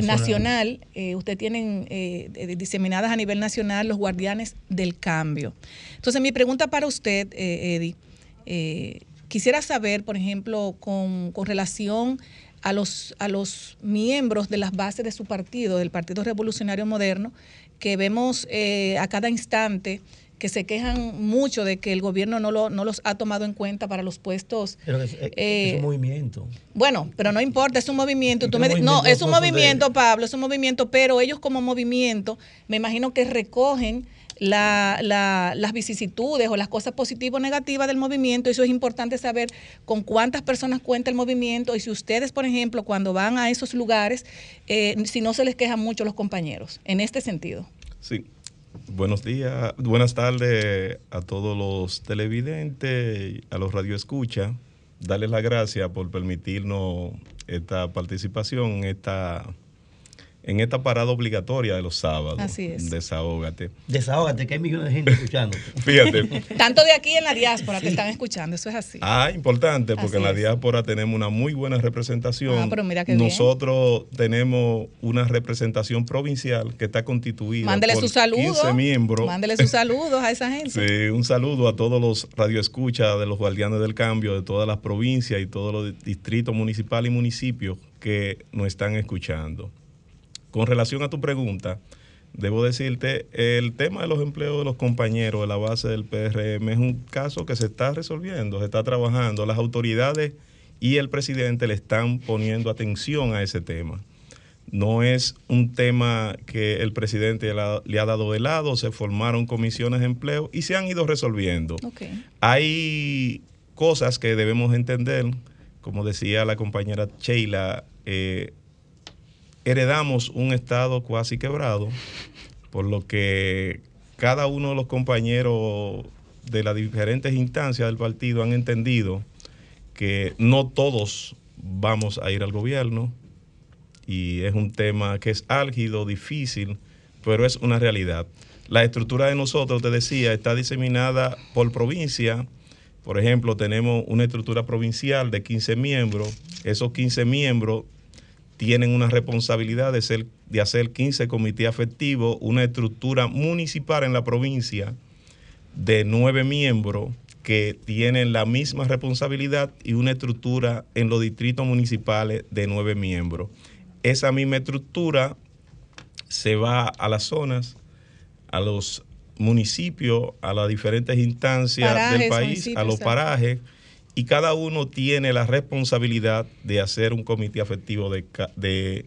Nacional. eh, usted tienen eh, eh, diseminadas a nivel nacional los guardianes del cambio. Entonces mi pregunta para usted, eh, Eddie, quisiera saber, por ejemplo, con, con relación a los, a los miembros de las bases de su partido, del Partido Revolucionario Moderno, que vemos eh, a cada instante que se quejan mucho de que el gobierno no, lo, no los ha tomado en cuenta para los puestos. Pero es, es- eh, es un movimiento. Bueno, pero no importa, es un movimiento. ¿Y Tú qué me di- no, movimiento es un de- movimiento, Pablo, es un movimiento, pero ellos como movimiento, me imagino que recogen la- la- las vicisitudes o las cosas positivas o negativas del movimiento. Eso es importante saber con cuántas personas cuenta el movimiento y si ustedes, por ejemplo, cuando van a esos lugares, eh, si no se les quejan mucho los compañeros, en este sentido. Sí. Buenos días, buenas tardes a todos los televidentes, a los radioescuchas. Darles las gracias por permitirnos esta participación esta, en esta parada obligatoria de los sábados. Así es. Desahógate. Desahógate, que hay millones de gente escuchando. <laughs> Fíjate. Tanto de aquí en la diáspora te están escuchando, eso es así. Ah, importante, porque Así en la es. diáspora tenemos una muy buena representación. Ah, pero mira qué bien. Nosotros tenemos una representación provincial que está constituida Mándele por sus saludos. 15 miembros. Mándele sus saludos a esa gente. Sí, un saludo a todos los radioescuchas de los Guardianes del Cambio de todas las provincias y todos los distritos municipales y municipios que nos están escuchando. Con relación a tu pregunta, debo decirte, el tema de los empleos de los compañeros de la base del PRM es un caso que se está resolviendo, se está trabajando. Las autoridades y el presidente le están poniendo atención a ese tema. No es un tema que el presidente le ha dado de lado, se formaron comisiones de empleo y se han ido resolviendo. Hay cosas que debemos entender, como decía la compañera Sheila, eh, heredamos un Estado cuasi quebrado, por lo que cada uno de los compañeros de las diferentes instancias del partido han entendido que no todos vamos a ir al gobierno y es un tema que es álgido, difícil, pero es una realidad. La estructura de nosotros, te decía, está diseminada por provincia. Por ejemplo, tenemos una estructura provincial de 15 miembros. Esos 15 miembros tienen una responsabilidad de, ser, de hacer 15 comités afectivos, una estructura municipal en la provincia de nueve miembros que tienen la misma responsabilidad y una estructura en los distritos municipales de nueve miembros. Esa misma estructura se va a las zonas, a los municipios, a las diferentes instancias Parajes, del país, a los parajes, y cada uno tiene la responsabilidad de hacer un comité afectivo de, de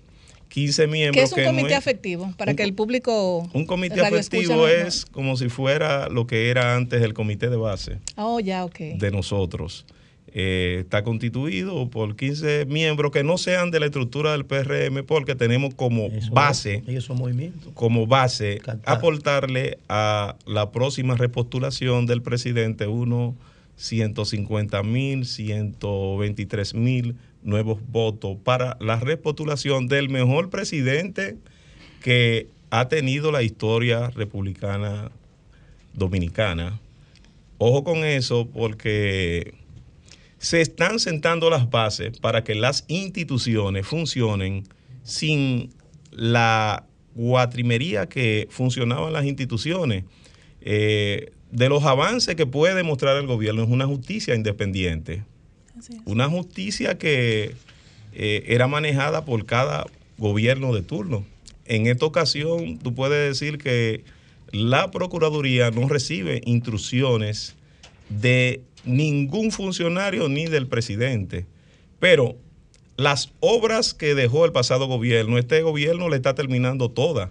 15 miembros. ¿Qué es un que no comité es- afectivo? Para que el público. un comité afectivo no- es como si fuera lo que era antes el comité de base Oh, ya, ok. de nosotros. Eh, está constituido por 15 miembros que no sean de la estructura del PRM porque tenemos como base, Ellos son movimientos. como base, aportarle a la próxima repostulación del presidente unos 150 mil, 123 mil nuevos votos para la repostulación del mejor presidente que ha tenido la historia republicana dominicana. Ojo con eso porque se están sentando las bases para que las instituciones funcionen sin la guatrimería que funcionaban las instituciones. Eh, de los avances que puede demostrar el gobierno es una justicia independiente. Una justicia que eh, era manejada por cada gobierno de turno. En esta ocasión, tú puedes decir que la Procuraduría no recibe instrucciones de ningún funcionario ni del presidente. Pero las obras que dejó el pasado gobierno, este gobierno le está terminando todas.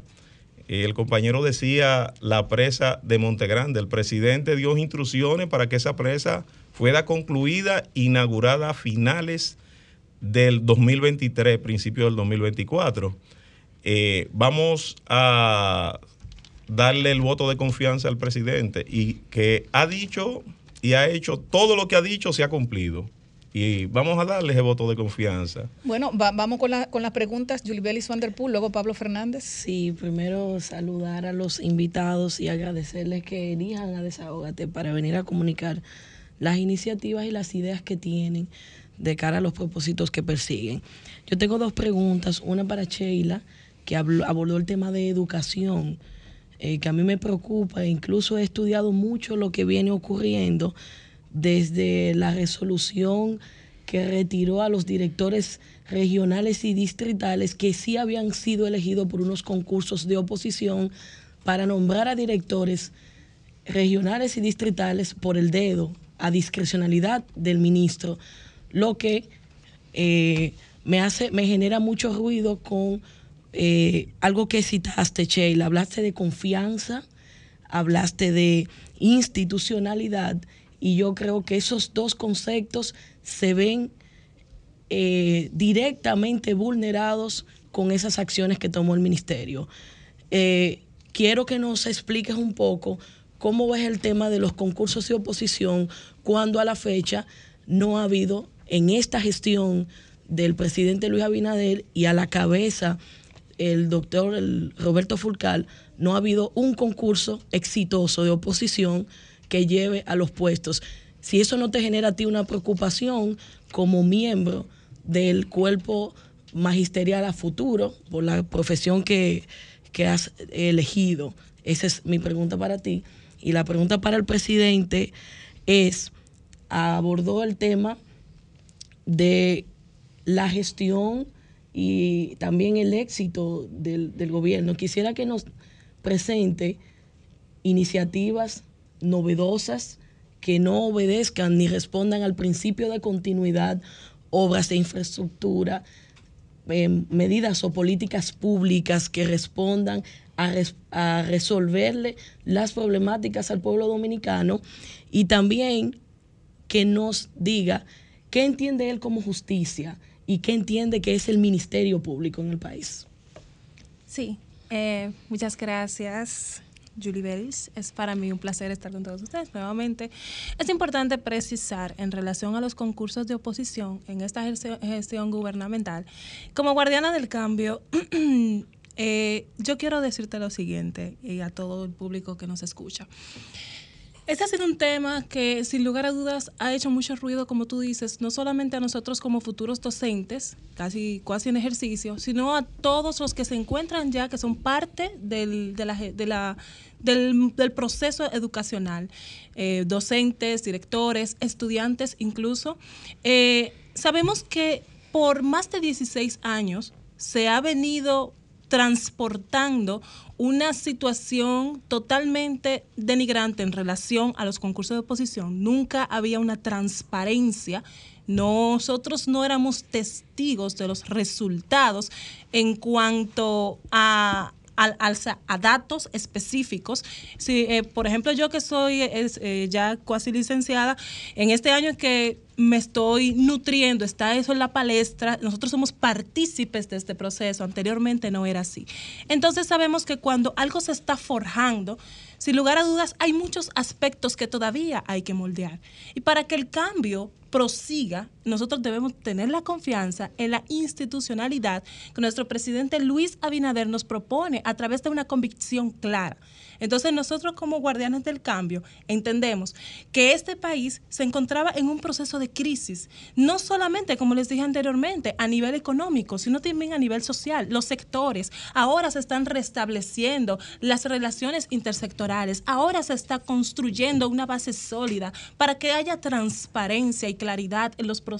El compañero decía la presa de Montegrande. El presidente dio instrucciones para que esa presa fuera concluida, inaugurada a finales del 2023, principio del 2024. Eh, vamos a darle el voto de confianza al presidente y que ha dicho y ha hecho todo lo que ha dicho se ha cumplido. Y vamos a darle ese voto de confianza. Bueno, va- vamos con, la- con las preguntas. Julibelis Van der Poel, luego Pablo Fernández. Sí, primero saludar a los invitados y agradecerles que elijan a Desahógate para venir a comunicar las iniciativas y las ideas que tienen de cara a los propósitos que persiguen. Yo tengo dos preguntas, una para Sheila, que habló- abordó el tema de educación, eh, que a mí me preocupa, e incluso he estudiado mucho lo que viene ocurriendo desde la resolución que retiró a los directores regionales y distritales que sí habían sido elegidos por unos concursos de oposición para nombrar a directores regionales y distritales por el dedo, a discrecionalidad del ministro, lo que eh, me hace, me genera mucho ruido con eh, algo que citaste, Sheila. Hablaste de confianza, hablaste de institucionalidad, y yo creo que esos dos conceptos se ven eh, directamente vulnerados con esas acciones que tomó el ministerio. Eh, quiero que nos expliques un poco cómo ves el tema de los concursos de oposición cuando a la fecha no ha habido en esta gestión del presidente Luis Abinader y a la cabeza el doctor Roberto Fulcal, no ha habido un concurso exitoso de oposición que lleve a los puestos. Si eso no te genera a ti una preocupación como miembro del cuerpo magisterial a futuro, por la profesión que, que has elegido, esa es mi pregunta para ti. Y la pregunta para el presidente es, abordó el tema de la gestión y también el éxito del, del gobierno. Quisiera que nos presente iniciativas novedosas que no obedezcan ni respondan al principio de continuidad, obras de infraestructura, eh, medidas o políticas públicas que respondan a, res- a resolverle las problemáticas al pueblo dominicano y también que nos diga qué entiende él como justicia y qué entiende que es el ministerio público en el país. Sí, eh, muchas gracias, Julie Bells. Es para mí un placer estar con todos ustedes nuevamente. Es importante precisar en relación a los concursos de oposición en esta gestión, gubernamental, como guardiana del cambio, <clears throat> eh, yo quiero decirte lo siguiente y a todo el público que nos escucha. Este ha sido un tema que, sin lugar a dudas, ha hecho mucho ruido, como tú dices, no solamente a nosotros como futuros docentes, casi, casi en ejercicio, sino a todos los que se encuentran ya, que son parte del, del proceso educacional, eh, docentes, directores, estudiantes incluso. Eh, sabemos que por más de 16 años se ha venido transportando una situación totalmente denigrante en relación a los concursos de oposición. Nunca había una transparencia. Nosotros no éramos testigos de los resultados en cuanto a, a datos específicos. Si, eh, por ejemplo, yo que soy eh, ya casi licenciada, en este año que me estoy nutriendo, está eso en la palestra, nosotros somos partícipes de este proceso, anteriormente no era así. Entonces sabemos que cuando algo se está forjando, sin lugar a dudas, hay muchos aspectos que todavía hay que moldear. Y para que el cambio prosiga, nosotros debemos tener la confianza en la institucionalidad que nuestro presidente Luis Abinader nos propone a través de una convicción clara. Entonces nosotros como guardianes del cambio entendemos que este país se encontraba en un proceso de crisis, no solamente, como les dije anteriormente, a nivel económico, sino también a nivel social. Los sectores ahora se están restableciendo las relaciones intersectorales, ahora se está construyendo una base sólida para que haya transparencia y claridad en los procesos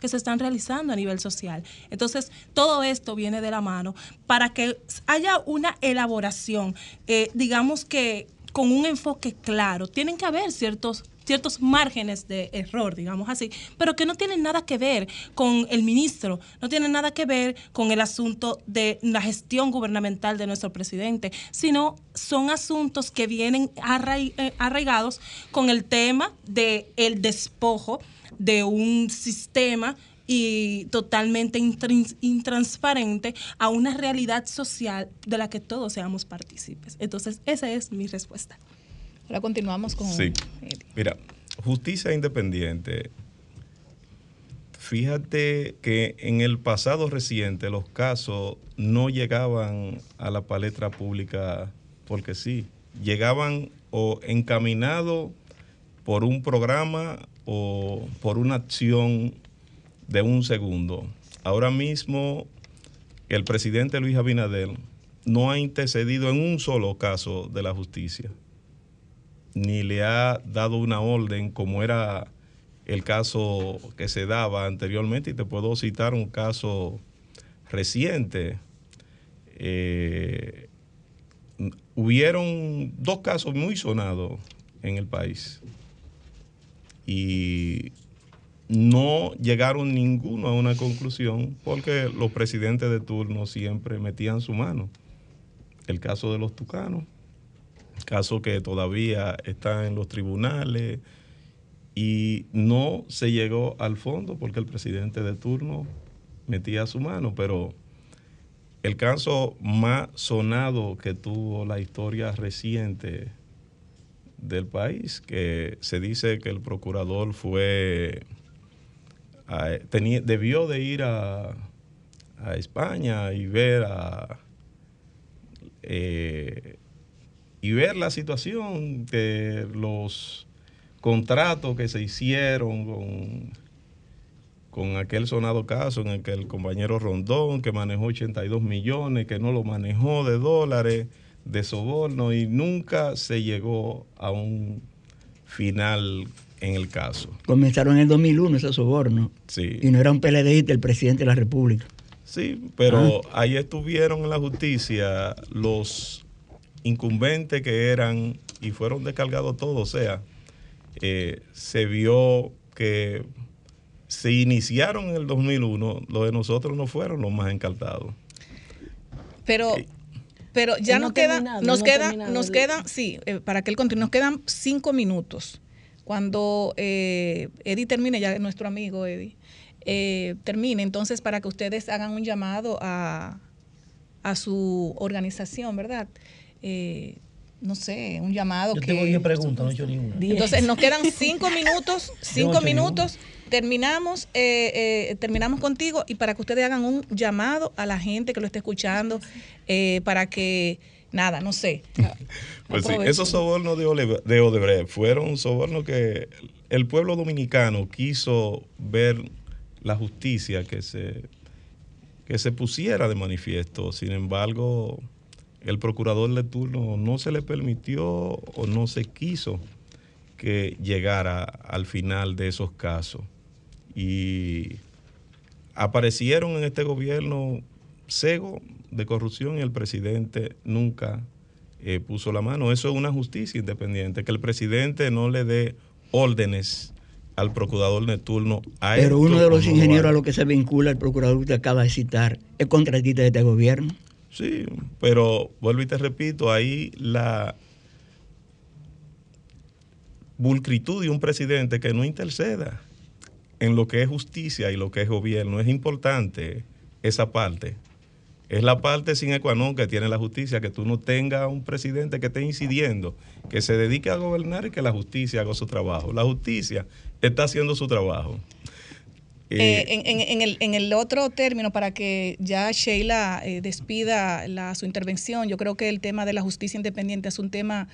que se están realizando a nivel social. Entonces, todo esto viene de la mano para que haya una elaboración, eh, digamos que con un enfoque claro. Tienen que haber ciertos ciertos márgenes de error, digamos así, pero que no tienen nada que ver con el ministro, no tienen nada que ver con el asunto de la gestión gubernamental de nuestro presidente, sino son asuntos que vienen eh, arraigados con el tema de el despojo de un sistema y totalmente intransparente a una realidad social de la que todos seamos partícipes. Entonces, esa es mi respuesta. Ahora continuamos con... Sí. Mira, justicia independiente. Fíjate que en el pasado reciente los casos no llegaban a la palestra pública porque sí, llegaban o encaminados por un programa o por una acción de un segundo. Ahora mismo el presidente Luis Abinader no ha intercedido en un solo caso de la justicia ni le ha dado una orden como era el caso que se daba anteriormente y te puedo citar un caso reciente. Eh, hubieron dos casos muy sonados en el país y no llegaron ninguno a una conclusión porque los presidentes de turno siempre metían su mano. El caso de los tucanos, caso que todavía está en los tribunales y no se llegó al fondo porque el presidente de turno metía su mano, pero el caso más sonado que tuvo la historia reciente del país, que se dice que el procurador fue, tenía, debió de ir a, a España y ver a eh, y ver la situación de los contratos que se hicieron con, con aquel sonado caso en el que el compañero Rondón, que manejó 82 millones, que no lo manejó de dólares, de soborno, y nunca se llegó a un final en el caso. Comenzaron en el 2001 esos sobornos. Sí. Y no era un PLDista el presidente de la República. Sí, pero ahí estuvieron en la justicia los incumbentes que eran y fueron descargados todos. O sea, eh, se vio que se iniciaron en el 2001, los de nosotros no fueron los más encartados. Pero, pero ya no nos queda, nos terminado nos quedan, sí, eh, para que él continúe, nos quedan cinco minutos. Cuando eh, Eddie termine, ya nuestro amigo Eddie, eh, termine, entonces para que ustedes hagan un llamado a, a su organización, ¿verdad? Eh, no sé, un llamado Yo que... tengo 10 preguntas, no he hecho ninguna. Entonces nos quedan cinco minutos, cinco minutos. Terminamos, eh, eh, terminamos contigo y para que ustedes hagan un llamado a la gente que lo esté escuchando eh, para que nada, no sé. <laughs> Pues sí, esos sobornos de, Ole- de Odebrecht fueron sobornos que el pueblo dominicano quiso ver la justicia que se, que se pusiera de manifiesto. Sin embargo, el procurador de turno no se le permitió o no se quiso que llegara al final de esos casos. Y aparecieron en este gobierno cego de corrupción y el presidente nunca eh, puso la mano. Eso es una justicia independiente, que el presidente no le dé órdenes al procurador de turno a Pero uno de los no lo ingenieros a los que se vincula el procurador que acaba de citar es contratista de este gobierno. Sí, pero vuelvo y te repito, ahí la vulcritud de un presidente que no interceda en lo que es justicia y lo que es gobierno. Es importante esa parte. Es la parte sin ecuanón que tiene la justicia, que tú no tengas un presidente que esté incidiendo, que se dedique a gobernar y que la justicia haga su trabajo. La justicia está haciendo su trabajo. Eh, en, en- en el, en el otro término, para que ya Sheila eh, despida la- su intervención, yo creo que el tema de la justicia independiente es un tema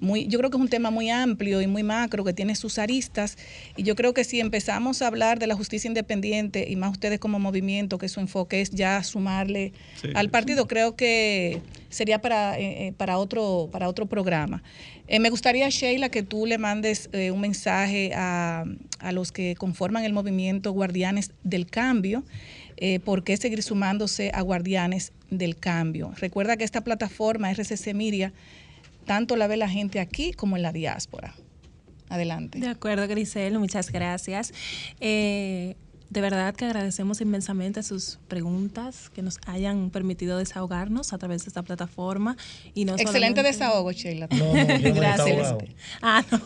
muy, yo creo que es un tema muy amplio y muy macro que tiene sus aristas. Y yo creo que si empezamos a hablar de la justicia independiente, y más ustedes como movimiento, que su enfoque es ya sumarle Sí, al partido, creo que sería para, eh, eh, para, otro, para otro programa. Eh, me gustaría, Sheila, que tú le mandes eh, un mensaje a, a los que conforman el movimiento Guardianes del Cambio. Eh, ¿Por qué seguir sumándose a Guardianes del Cambio? Recuerda que esta plataforma RCC Media tanto la ve la gente aquí como en la diáspora. Adelante. De acuerdo, Grisel, muchas gracias. Eh, de verdad que agradecemos inmensamente sus preguntas que nos hayan permitido desahogarnos a través de esta plataforma. Y no Excelente solamente- desahogo, Sheila. No, <laughs> Gracias. Ah, no.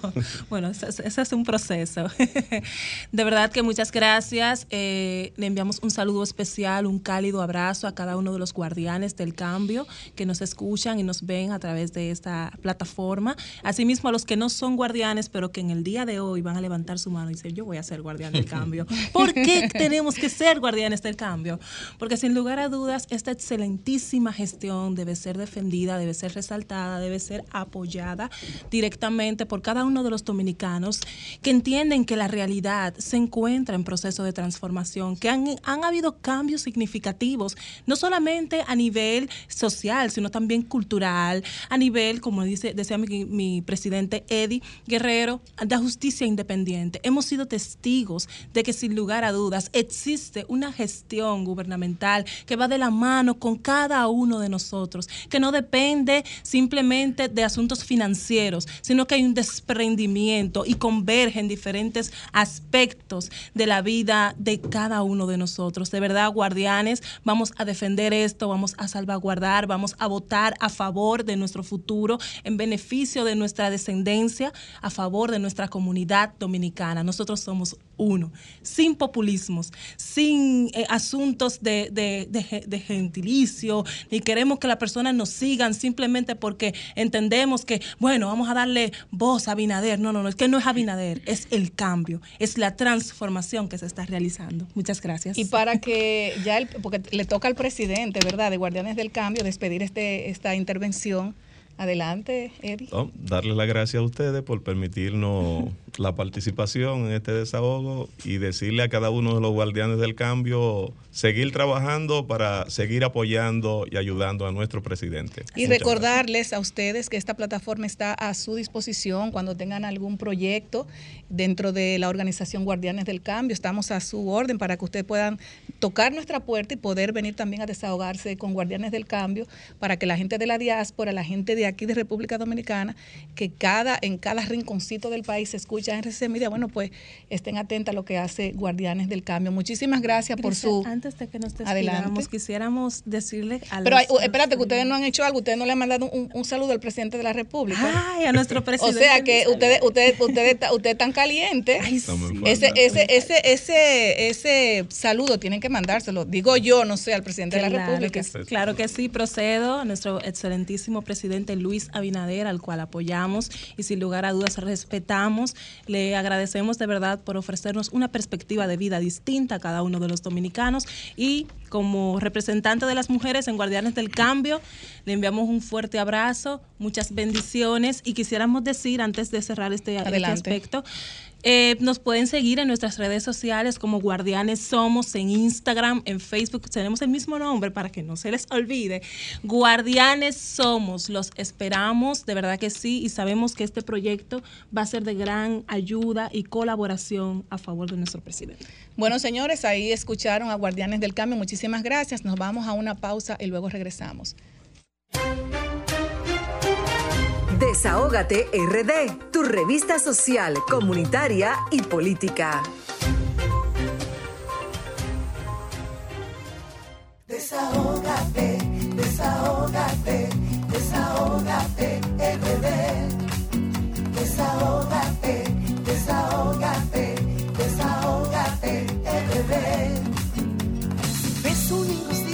Bueno, eso es un proceso. <laughs> De verdad que muchas gracias. Eh, le enviamos un saludo especial, un cálido abrazo a cada uno de los guardianes del cambio que nos escuchan y nos ven a través de esta plataforma. Asimismo, a los que no son guardianes, pero que en el día de hoy van a levantar su mano y decir, yo voy a ser guardián del cambio. <laughs> ¿Por qué tenemos que ser guardianes del cambio? Porque sin lugar a dudas, esta excelentísima gestión debe ser defendida, debe ser resaltada, debe ser apoyada directamente por cada uno de los dominicanos que entienden que la realidad se encuentra en proceso de transformación, que han, han habido cambios significativos, no solamente a nivel social, sino también cultural, a nivel, como dice, decía mi, mi presidente Eddie Guerrero, de justicia independiente. Hemos sido testigos de que sin lugar a dudas existe una gestión gubernamental que va de la mano con cada uno de nosotros, que no depende simplemente de asuntos financieros, sino que hay un desprendimiento y converge en diferentes aspectos de la vida de cada uno de nosotros. De verdad, guardianes, vamos a defender esto, vamos a salvaguardar, vamos a votar a favor de nuestro futuro, en beneficio de nuestra descendencia, a favor de nuestra comunidad dominicana. Nosotros somos uno, sin populismos, sin eh, asuntos de, de- de de gentilicio, ni queremos que las personas nos sigan simplemente porque entendemos que, bueno, vamos a darle voz a Abinader. No, no, no, es que no es Abinader, es el cambio, es la transformación que se está realizando. Muchas gracias. Y para que ya, el, porque le toca al presidente, ¿verdad?, de Guardianes del Cambio, despedir este, esta intervención. Adelante, Eddie. No, darles las gracias a ustedes por permitirnos <laughs> la participación en este desahogo y decirle a cada uno de los guardianes del cambio seguir trabajando para seguir apoyando y ayudando a nuestro presidente. Y Muchas recordarles a ustedes que esta plataforma está a su disposición cuando tengan algún proyecto dentro de la organización Guardianes del Cambio. Estamos a su orden para que ustedes puedan tocar nuestra puerta y poder venir también a desahogarse con Guardianes del Cambio para que la gente de la diáspora, la gente de aquí de República Dominicana, que cada en cada rinconcito del país se escucha en RCC Media, bueno, pues estén atentas a lo que hace Guardianes del Cambio. Muchísimas gracias por su... Antes de que nos Adelante. despidamos, quisiéramos decirle a Pero hay- espérate, que ustedes no han hecho algo, ustedes no le han mandado un, un saludo al presidente de la República. Ay, a nuestro presidente. O sea que ustedes, ustedes, ustedes, ustedes están calientes. Ese, ese, ese, ese, ese saludo tienen que mandárselo. Digo yo, no sé, al presidente de la República. que claro que sí, procedo a nuestro excelentísimo presidente Luis Abinader, al cual apoyamos y sin lugar a dudas respetamos. Le agradecemos de verdad por ofrecernos una perspectiva de vida distinta a cada uno de los dominicanos y como representante de las mujeres en Guardianes del Cambio, le enviamos un fuerte abrazo, muchas bendiciones y quisiéramos decir antes de cerrar este, este aspecto, eh, nos pueden seguir en nuestras redes sociales como Guardianes Somos, en Instagram, en Facebook. Tenemos el mismo nombre para que no se les olvide. Guardianes Somos, los esperamos, de verdad que sí, y sabemos que este proyecto va a ser de gran ayuda y colaboración a favor de nuestro presidente. Bueno, señores, ahí escucharon a Guardianes del Cambio. Muchísimas gracias. Nos vamos a una pausa y luego regresamos. Desahógate RD, tu revista social, comunitaria y política. Desahógate, desahógate, desahógate, RD.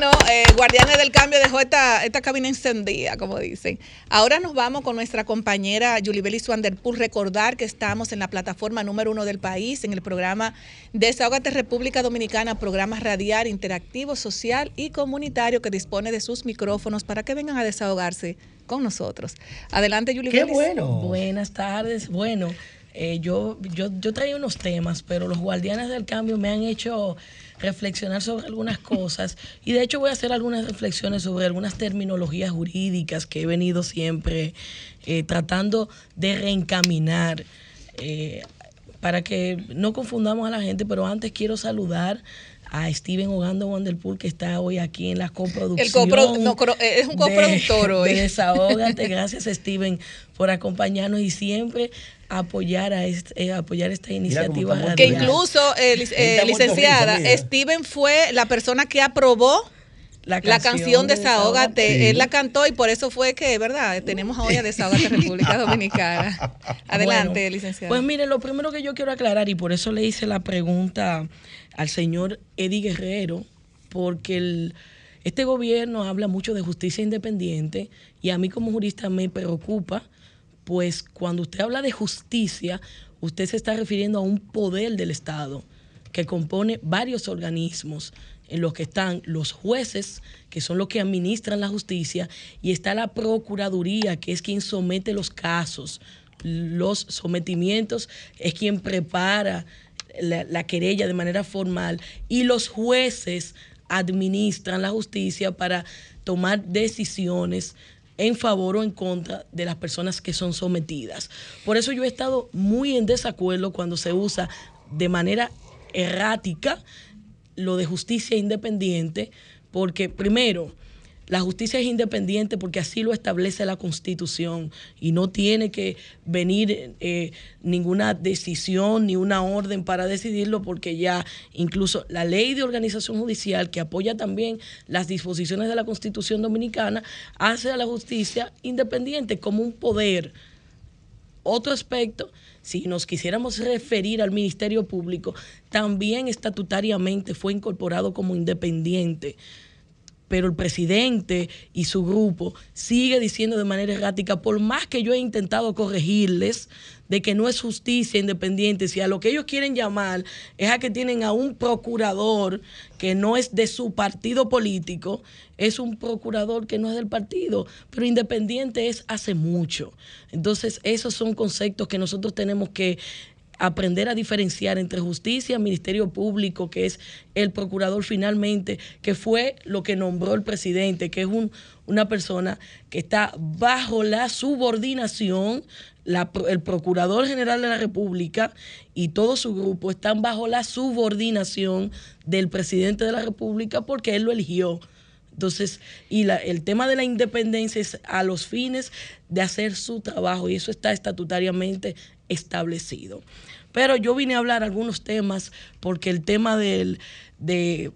Bueno, eh, Guardianes del Cambio dejó esta, esta cabina encendida, como dicen. Ahora nos vamos con nuestra compañera Yulibeli Swanderpool. Recordar que estamos en la plataforma número uno del país, en el programa Desahógate República Dominicana, programa radial, interactivo, social y comunitario que dispone de sus micrófonos para que vengan a desahogarse con nosotros. Adelante, Yulibeli. Buenas tardes. Bueno, eh, yo, yo, yo traía unos temas, pero los guardianes del cambio me han hecho reflexionar sobre algunas cosas y de hecho voy a hacer algunas reflexiones sobre algunas terminologías jurídicas que he venido siempre eh, tratando de reencaminar eh, para que no confundamos a la gente, pero antes quiero saludar a Steven Ogando Wanderpool que está hoy aquí en la coproducción. El copro- no, cro- es un coproductor de- hoy. de Desahógate. Gracias, Steven, por acompañarnos y siempre apoyar a este- eh, apoyar esta iniciativa. Que radial. incluso, eh, lic- eh, licenciada, mira. Steven fue la persona que aprobó la canción canción, de Desahógate. Él la cantó y por eso fue que, ¿verdad? Tenemos hoy a Desahógate República <laughs> Dominicana. Adelante, Bueno, licenciada. Pues mire, lo primero que yo quiero aclarar, y por eso le hice la pregunta al señor Eddie Guerrero, porque el- este gobierno habla mucho de justicia independiente y a mí como jurista me preocupa, pues cuando usted habla de justicia, usted se está refiriendo a un poder del Estado que compone varios organismos en los que están los jueces, que son los que administran la justicia, y está la Procuraduría, que es quien somete los casos. Los sometimientos es quien prepara la, la querella de manera formal, y los jueces administran la justicia para tomar decisiones en favor o en contra de las personas que son sometidas. Por eso yo he estado muy en desacuerdo cuando se usa de manera errática lo de justicia independiente, porque primero, la justicia es independiente porque así lo establece la Constitución y no tiene que venir eh, ninguna decisión ni una orden para decidirlo porque ya incluso la ley de organización judicial que apoya también las disposiciones de la Constitución dominicana hace a la justicia independiente como un poder. Otro aspecto, si nos quisiéramos referir al Ministerio Público, también estatutariamente fue incorporado como independiente pero el presidente y su grupo sigue diciendo de manera errática, por más que yo he intentado corregirles, de que no es justicia independiente, si a lo que ellos quieren llamar es a que tienen a un procurador que no es de su partido político, es un procurador que no es del partido, pero independiente es hace mucho. Entonces, esos son conceptos que nosotros tenemos que aprender a diferenciar entre justicia, Ministerio Público, que es el procurador finalmente, que fue lo que nombró el presidente, que es un, una persona que está bajo la subordinación, el Procurador General de la República y todo su grupo están bajo la subordinación del presidente de la República porque él lo eligió. Entonces, y el tema de la independencia es a los fines de hacer su trabajo y eso está estatutariamente establecido. Pero yo vine a hablar algunos temas porque el tema del, de,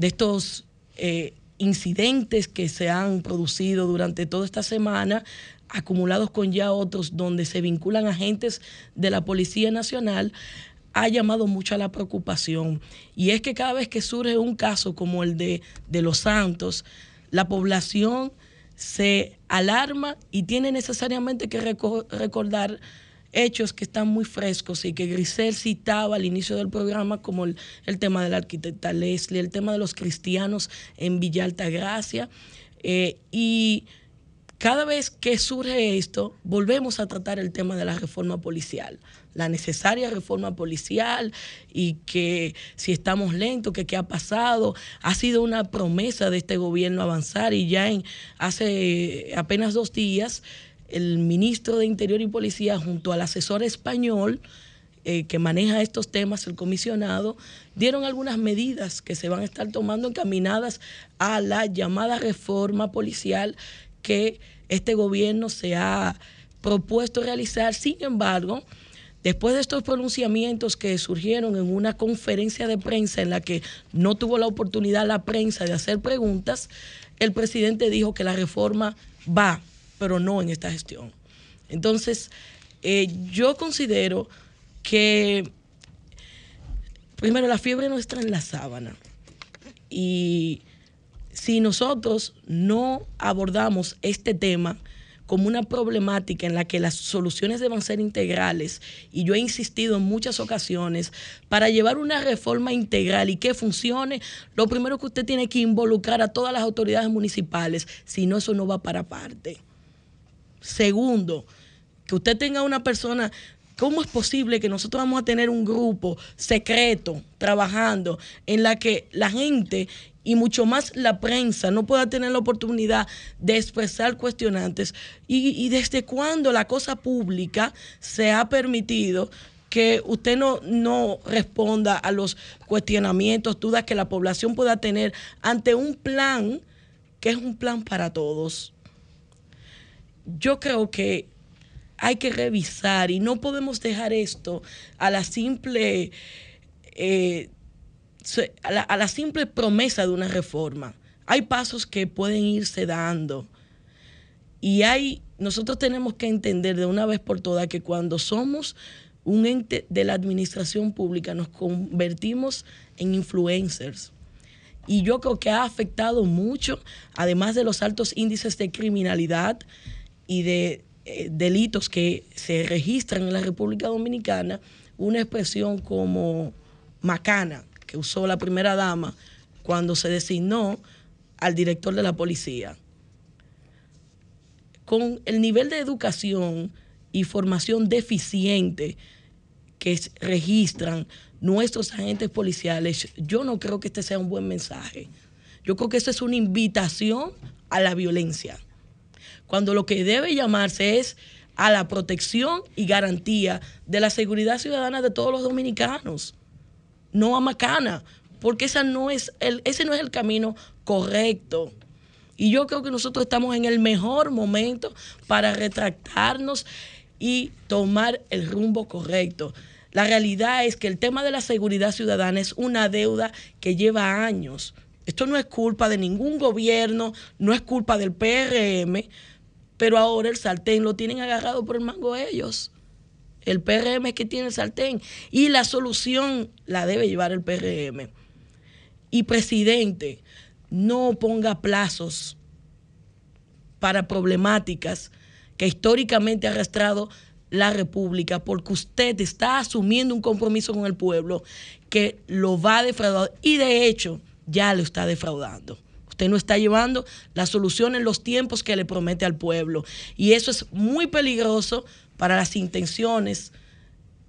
estos eh, incidentes que se han producido durante toda esta semana, acumulados con ya otros donde se vinculan agentes de la Policía Nacional, ha llamado mucho a la preocupación. Y es que cada vez que surge un caso como el de, de Los Santos, la población se alarma y tiene necesariamente que recordar hechos que están muy frescos y que Grisel citaba al inicio del programa, como el, tema de la arquitecta Leslie, el tema de los cristianos en Villa Altagracia. Eh, y cada vez que surge esto, volvemos a tratar el tema de la reforma policial, la necesaria reforma policial y que si estamos lentos, que qué ha pasado. Ha sido una promesa de este gobierno avanzar y ya en, hace apenas dos días el ministro de Interior y Policía junto al asesor español eh, que maneja estos temas, el comisionado, dieron algunas medidas que se van a estar tomando encaminadas a la llamada reforma policial que este gobierno se ha propuesto realizar. Sin embargo, después de estos pronunciamientos que surgieron en una conferencia de prensa en la que no tuvo la oportunidad la prensa de hacer preguntas, el presidente dijo que la reforma va pero no en esta gestión. Entonces, eh, yo considero que, primero, la fiebre no está en la sábana. Y si nosotros no abordamos este tema como una problemática en la que las soluciones deben ser integrales, y yo he insistido en muchas ocasiones, para llevar una reforma integral y que funcione, lo primero que usted tiene que involucrar a todas las autoridades municipales, si no, eso no va para parte. Segundo, que usted tenga una persona ¿Cómo es posible que nosotros vamos a tener un grupo secreto trabajando en la que la gente y mucho más la prensa no pueda tener la oportunidad de expresar cuestionantes? ¿Y, desde cuándo la cosa pública se ha permitido que usted no, no responda a los cuestionamientos, dudas que la población pueda tener ante un plan que es un plan para todos? Yo creo que hay que revisar y no podemos dejar esto a la simple eh, a, la, simple promesa de una reforma. Hay pasos que pueden irse dando y hay nosotros tenemos que entender de una vez por todas que cuando somos un ente de la administración pública nos convertimos en influencers. Y yo creo que ha afectado mucho, además de los altos índices de criminalidad, y de eh, delitos que se registran en la República Dominicana, una expresión como macana que usó la primera dama cuando se designó al director de la policía. Con el nivel de educación y formación deficiente que registran nuestros agentes policiales, yo no creo que este sea un buen mensaje. Yo creo que esta es una invitación a la violencia cuando lo que debe llamarse es a la protección y garantía de la seguridad ciudadana de todos los dominicanos, no a macana, porque esa no es el, ese no es el camino correcto. Y yo creo que nosotros estamos en el mejor momento para retractarnos y tomar el rumbo correcto. La realidad es que el tema de la seguridad ciudadana es una deuda que lleva años. Esto no es culpa de ningún gobierno, no es culpa del PRM, pero ahora el sartén lo tienen agarrado por el mango ellos. El PRM es que tiene el sartén y la solución la debe llevar el PRM. Y presidente, no ponga plazos para problemáticas que históricamente ha arrastrado la República, porque usted está asumiendo un compromiso con el pueblo que lo va a defraudar y de hecho ya lo está defraudando. Usted no está llevando la solución en los tiempos que le promete al pueblo. Y eso es muy peligroso para las intenciones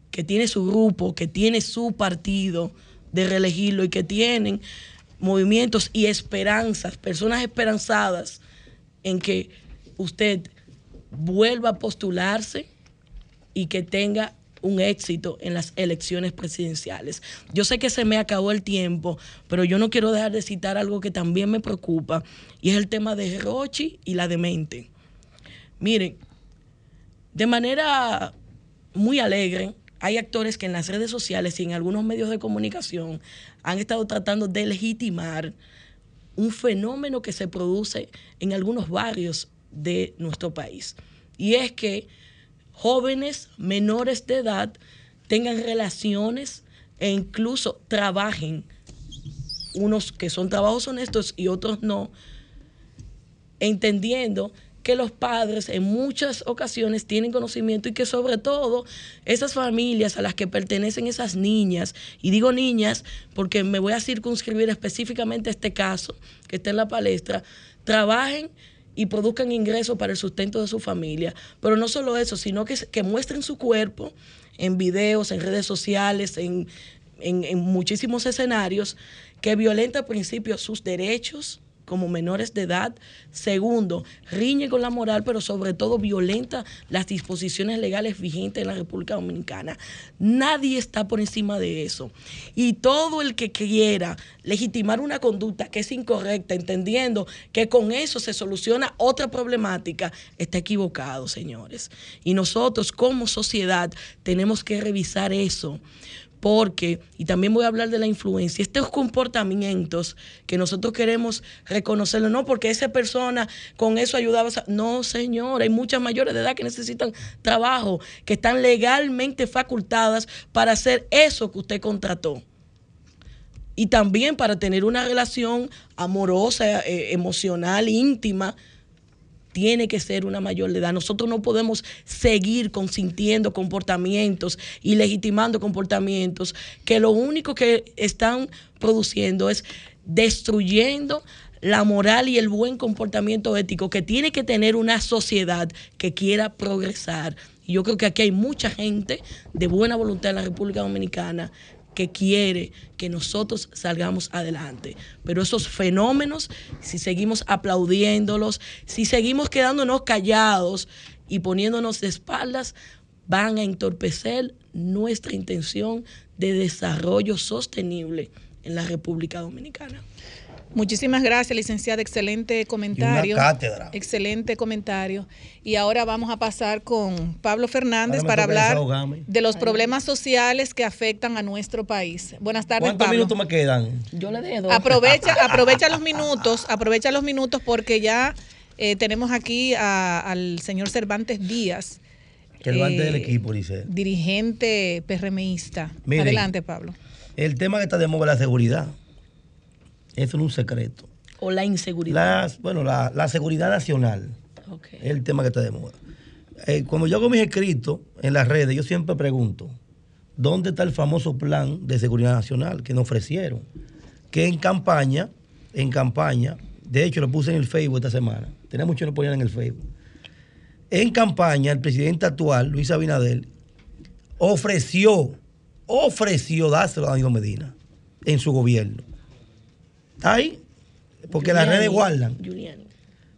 que tiene su grupo, que tiene su partido de reelegirlo y que tienen movimientos y esperanzas, personas esperanzadas en que usted vuelva a postularse y que tenga un éxito en las elecciones presidenciales. Yo sé que se me acabó el tiempo, pero yo no quiero dejar de citar algo que también me preocupa y es el tema de Rochi y la demente. Miren, de manera muy alegre, hay actores que en las redes sociales y en algunos medios de comunicación han estado tratando de legitimar un fenómeno que se produce en algunos barrios de nuestro país. Y es que jóvenes menores de edad tengan relaciones e incluso trabajen, unos que son trabajos honestos y otros no, entendiendo que los padres en muchas ocasiones tienen conocimiento y que sobre todo esas familias a las que pertenecen esas niñas, y digo niñas porque me voy a circunscribir específicamente a este caso que está en la palestra, trabajen y produzcan ingresos para el sustento de su familia. Pero no solo eso, sino que, que muestren su cuerpo en videos, en redes sociales, en, en, en muchísimos escenarios, que violenta al principio sus derechos como menores de edad. Segundo, riñe con la moral, pero sobre todo violenta las disposiciones legales vigentes en la República Dominicana. Nadie está por encima de eso. Y todo el que quiera legitimar una conducta que es incorrecta, entendiendo que con eso se soluciona otra problemática, está equivocado, señores. Y nosotros como sociedad tenemos que revisar eso porque, y también voy a hablar de la influencia, estos comportamientos que nosotros queremos reconocerlo, no porque esa persona con eso ayudaba, a- no señor, hay muchas mayores de edad que necesitan trabajo, que están legalmente facultadas para hacer eso que usted contrató. Y también para tener una relación amorosa, eh, emocional, íntima, tiene que ser una mayor de edad. Nosotros no podemos seguir consintiendo comportamientos y legitimando comportamientos que lo único que están produciendo es destruyendo la moral y el buen comportamiento ético que tiene que tener una sociedad que quiera progresar. Yo creo que aquí hay mucha gente de buena voluntad en la República Dominicana que quiere que nosotros salgamos adelante. Pero esos fenómenos, si seguimos aplaudiéndolos, si seguimos quedándonos callados y poniéndonos de espaldas, van a entorpecer nuestra intención de desarrollo sostenible en la República Dominicana. Muchísimas gracias, licenciada. Excelente comentario. cátedra. Excelente comentario. Y ahora vamos a pasar con Pablo Fernández para hablar de los problemas sociales que afectan a nuestro país. Buenas tardes, ¿Cuántos Pablo. minutos me quedan? Yo le dejo. Aprovecha, <laughs> aprovecha los minutos, aprovecha los minutos porque ya eh, tenemos aquí a- al señor Cervantes Díaz, Que levante Eh, del equipo, dice. dirigente PRMista. Miren. Adelante, Pablo. El tema que está de moda es la seguridad. Eso no es un secreto. O la inseguridad. Las, bueno, la, la seguridad nacional es el tema que está de moda. Eh, cuando yo hago mis escritos en las redes, yo siempre pregunto, ¿dónde está el famoso plan de seguridad nacional que nos ofrecieron? Que en campaña, en campaña, de hecho lo puse en el Facebook esta semana, tenía mucho que no ponían en el Facebook. En campaña, el presidente actual, Luis Abinader, ofreció, ofreció dárselo a Danilo Medina en su gobierno. ¿Está ahí? Porque las redes guardan. Giuliani.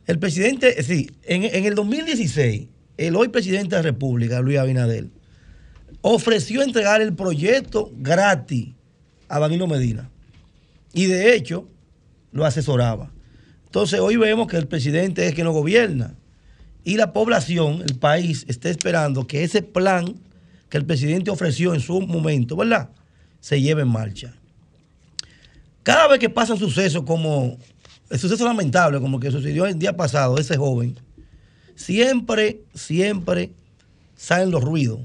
El presidente, sí, en, en el 2016, el hoy presidente de la República, Luis Abinader, ofreció entregar el proyecto gratis a Danilo Medina. Y de hecho, lo asesoraba. Entonces, hoy vemos que el presidente es quien lo gobierna. Y la población, el país, está esperando que ese plan que el presidente ofreció en su momento, ¿verdad? Se lleve en marcha. Cada vez que pasan sucesos como el suceso lamentable, como que sucedió el día pasado, ese joven, siempre, siempre salen los ruidos.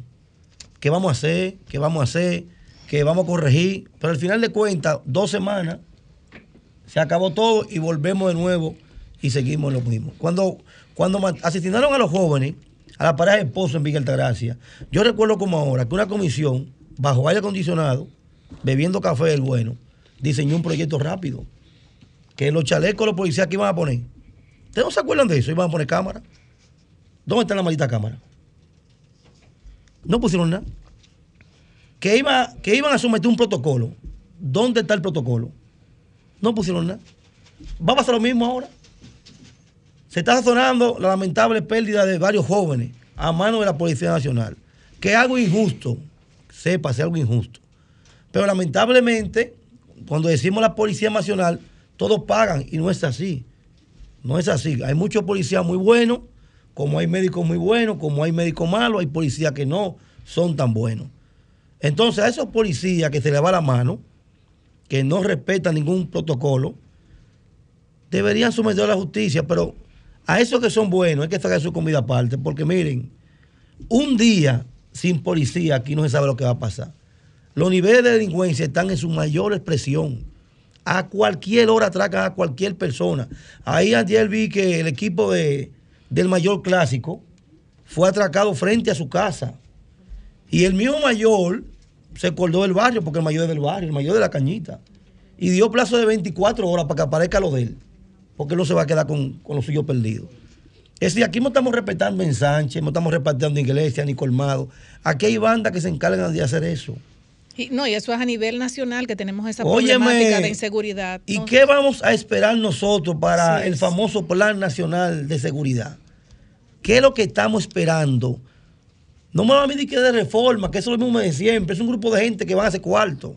¿Qué vamos a hacer? ¿Qué vamos a hacer? ¿Qué vamos a corregir? Pero al final de cuentas, dos semanas, se acabó todo y volvemos de nuevo y seguimos lo mismo. Cuando, cuando asesinaron a los jóvenes, a la pareja de esposo en Villa Altagracia, yo recuerdo como ahora que una comisión, bajo aire acondicionado, bebiendo café del bueno, diseñó un proyecto rápido. Que los chalecos los policías que iban a poner. ¿Ustedes no se acuerdan de eso? Iban a poner cámara. ¿Dónde está la maldita cámara? No pusieron nada. Que, iba, que iban a someter un protocolo. ¿Dónde está el protocolo? No pusieron nada. Va a pasar lo mismo ahora. Se está sazonando la lamentable pérdida de varios jóvenes a mano de la Policía Nacional. Que es algo injusto. Sepa, es algo injusto. Pero lamentablemente, cuando decimos la Policía Nacional, todos pagan y no es así. No es así. Hay muchos policías muy buenos, como hay médicos muy buenos, como hay médicos malos, hay policías que no son tan buenos. Entonces, a esos policías que se le va la mano, que no respetan ningún protocolo, deberían someter a la justicia, pero a esos que son buenos hay que sacar su comida aparte, porque miren, un día sin policía aquí no se sabe lo que va a pasar. Los niveles de delincuencia están en su mayor expresión. A cualquier hora atracan a cualquier persona. Ahí ayer vi que el equipo de, del mayor clásico fue atracado frente a su casa. Y el mío mayor se acordó del barrio, porque el mayor es del barrio, el mayor de la cañita. Y dio plazo de 24 horas para que aparezca lo de él. Porque él no se va a quedar con, con lo suyo perdido. Es decir, aquí no estamos respetando en Sánchez, no estamos respetando en Iglesia ni Colmado. Aquí hay bandas que se encargan de hacer eso. Y, no, y eso es a nivel nacional que tenemos esa Óyeme, problemática de inseguridad. ¿Y ¿no? qué vamos a esperar nosotros para el famoso Plan Nacional de Seguridad? ¿Qué es lo que estamos esperando? No me van a decir que es de reforma, que eso es lo mismo de siempre. Es un grupo de gente que van a hacer cuarto.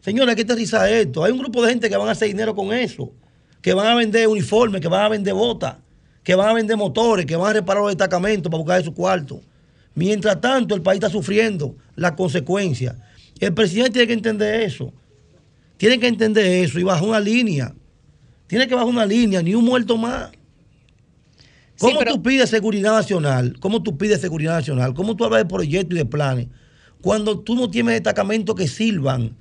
Señores, hay que aterrizar esto. Hay un grupo de gente que van a hacer dinero con eso. Que van a vender uniformes, que van a vender botas, que van a vender motores, que van a reparar los destacamentos para buscar su cuarto. Mientras tanto, el país está sufriendo las consecuencias. El presidente tiene que entender eso. Tiene que entender eso y bajar una línea. Tiene que bajar una línea, ni un muerto más. ¿Cómo tú pides seguridad nacional? ¿Cómo tú pides seguridad nacional? ¿Cómo tú hablas de proyectos y de planes? Cuando tú no tienes destacamentos que sirvan.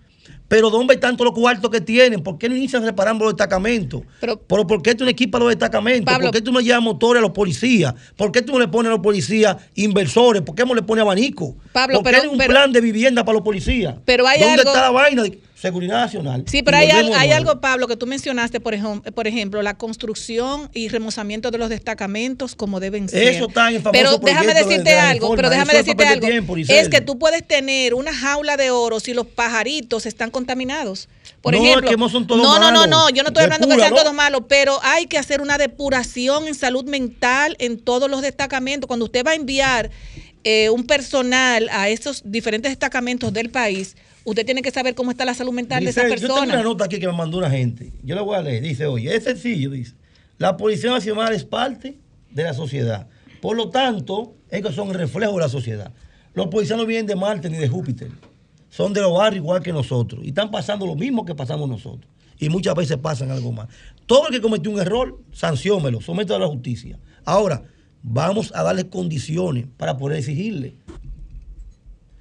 Pero ¿dónde están todos los cuartos que tienen? ¿Por qué no inician reparando los destacamentos? Pero, ¿por qué tú no equipas los destacamentos? Pablo- ¿Por qué tú no llevas motores a los policías? ¿Por qué tú no le pones a los policías inversores? ¿Por qué no le pones abanico? Pablo, ¿Por qué pero- hay un pero- plan de vivienda para los policías? Pero hay ¿Dónde algo- está la vaina de seguridad nacional? Sí, pero hay, hay algo, Pablo, que tú mencionaste, por ejemplo, por ejemplo, la construcción y remozamiento de los destacamentos como deben ser. Eso está en el famoso Pero déjame de- decirte de algo, reforma. pero déjame Eso decirte de algo. tiempo, es que tú puedes tener una jaula de oro si los pajaritos están contaminados. Por No, es ejemplo, que no son todos no, no, no, yo no estoy hablando que sean todos malos, pero hay que hacer una depuración en salud mental en todos los destacamentos. Cuando usted va a enviar eh, un personal a esos diferentes destacamentos del país, usted tiene que saber cómo está la salud mental de esa Dice, Yo tengo una persona. nota aquí que me mandó una gente. Yo la voy a leer. Dice, oye, es sencillo, dice. La Policía Nacional es parte de la sociedad. Por lo tanto, ellos son el reflejo de la sociedad. Los policías no vienen de Marte ni de Júpiter. Son de los barrios igual que nosotros. Y están pasando lo mismo que pasamos nosotros. Y muchas veces pasan algo más. Todo el que cometió un error, sanciómelo, somételo a la justicia. Ahora, vamos a darle condiciones para poder exigirle.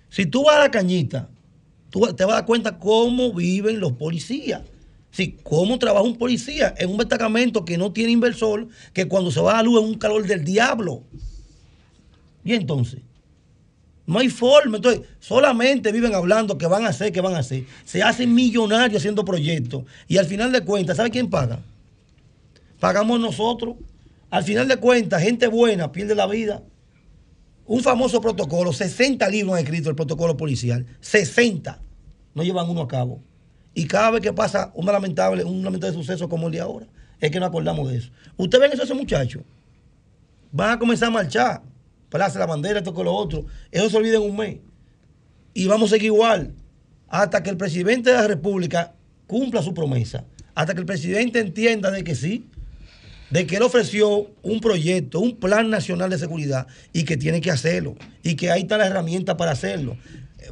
Si tú vas a la cañita, tú te vas a dar cuenta cómo viven los policías. Sí, cómo trabaja un policía en un destacamento que no tiene inversor, que cuando se va a la luz es un calor del diablo. Y entonces, no hay forma. Entonces, solamente viven hablando que van a hacer, que van a hacer. Se hacen millonarios haciendo proyectos. Y al final de cuentas, ¿sabe quién paga? Pagamos nosotros. Al final de cuentas, gente buena pierde la vida. Un famoso protocolo, 60 libros han escrito el protocolo policial. 60. No llevan uno a cabo. Y cada vez que pasa una lamentable, un lamentable suceso como el de ahora, es que nos acordamos de eso. Ustedes ven eso, esos muchachos. Van a comenzar a marchar. Plaza la bandera, esto con lo otro. Eso se olvida en un mes. Y vamos a seguir igual. Hasta que el presidente de la República cumpla su promesa. Hasta que el presidente entienda de que sí, de que él ofreció un proyecto, un plan nacional de seguridad y que tiene que hacerlo. Y que ahí está la herramienta para hacerlo.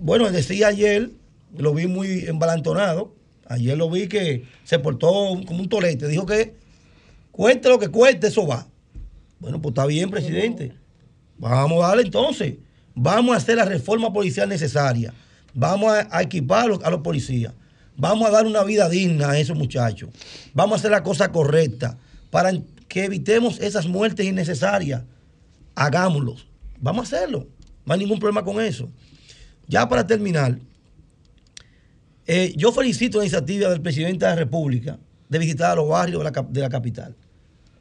Bueno, decía ayer, lo vi muy embalantonado. Ayer lo vi que se portó como un tolete. Dijo que cueste lo que cueste, eso va. Bueno, pues está bien, presidente. Vamos a darle entonces. Vamos a hacer la reforma policial necesaria. Vamos a, equipar a a los policías. Vamos a dar una vida digna a esos muchachos. Vamos a hacer la cosa correcta para que evitemos esas muertes innecesarias. Hagámoslo. Vamos a hacerlo. No hay ningún problema con eso. Ya para terminar, eh, yo felicito la iniciativa del presidente de la República de visitar a los barrios de la, cap- de la capital.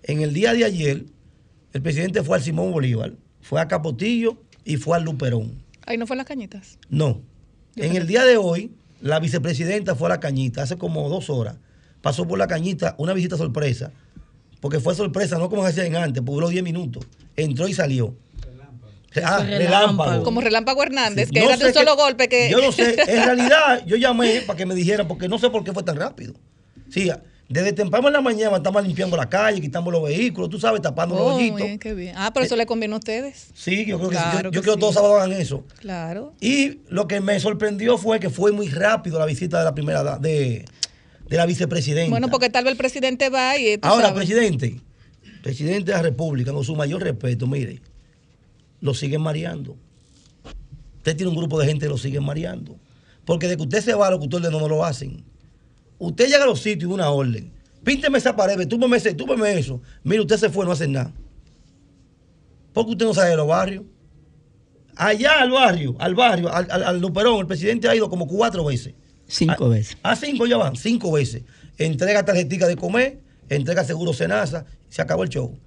En el día de ayer, el presidente fue al Simón Bolívar, fue a Capotillo y fue al Luperón. Ahí no fue las cañitas. No. En el día de hoy, la vicepresidenta fue a la cañita, hace como dos horas. Pasó por la cañita, una visita sorpresa. Porque fue sorpresa, no como hacían antes, duró 10 minutos. Entró y salió. Ah, relámpago. Como Relámpago Hernández, Sí, que no era de un solo golpe que. Yo no sé, <laughs> en realidad yo llamé para que me dijeran, porque no sé por qué fue tan rápido. Sí, desde temprano en la mañana estamos limpiando la calle, quitando los vehículos, tú sabes, tapando los Oh, hoyitos. bien, qué bien. Ah, pero eso le conviene a ustedes. Sí, yo creo que sí. Yo- Yo, que creo que sí. todos sábados hagan eso. Claro. Y lo que me sorprendió fue que fue muy rápido la visita de la primera de, de la vicepresidenta. Bueno, porque tal vez el presidente va y. tú Ahora, sabes. presidente, presidente de la República, con su mayor respeto, mire, lo siguen mareando. Usted tiene un grupo de gente que lo siguen mareando. Porque de que usted se va, lo que usted ordenó no lo hacen. Usted llega a los sitios y una orden. Pínteme esa pared, túmeme ese, túmeme eso. Mire, usted se fue, no hace nada. Porque usted no sabe de los barrios. Allá al barrio, al barrio, al, al, al Luperón, el presidente ha ido como cuatro veces. Cinco veces. A cinco ya van, cinco veces. Entrega tarjetica de comer, entrega seguro cenaza, se acabó el show.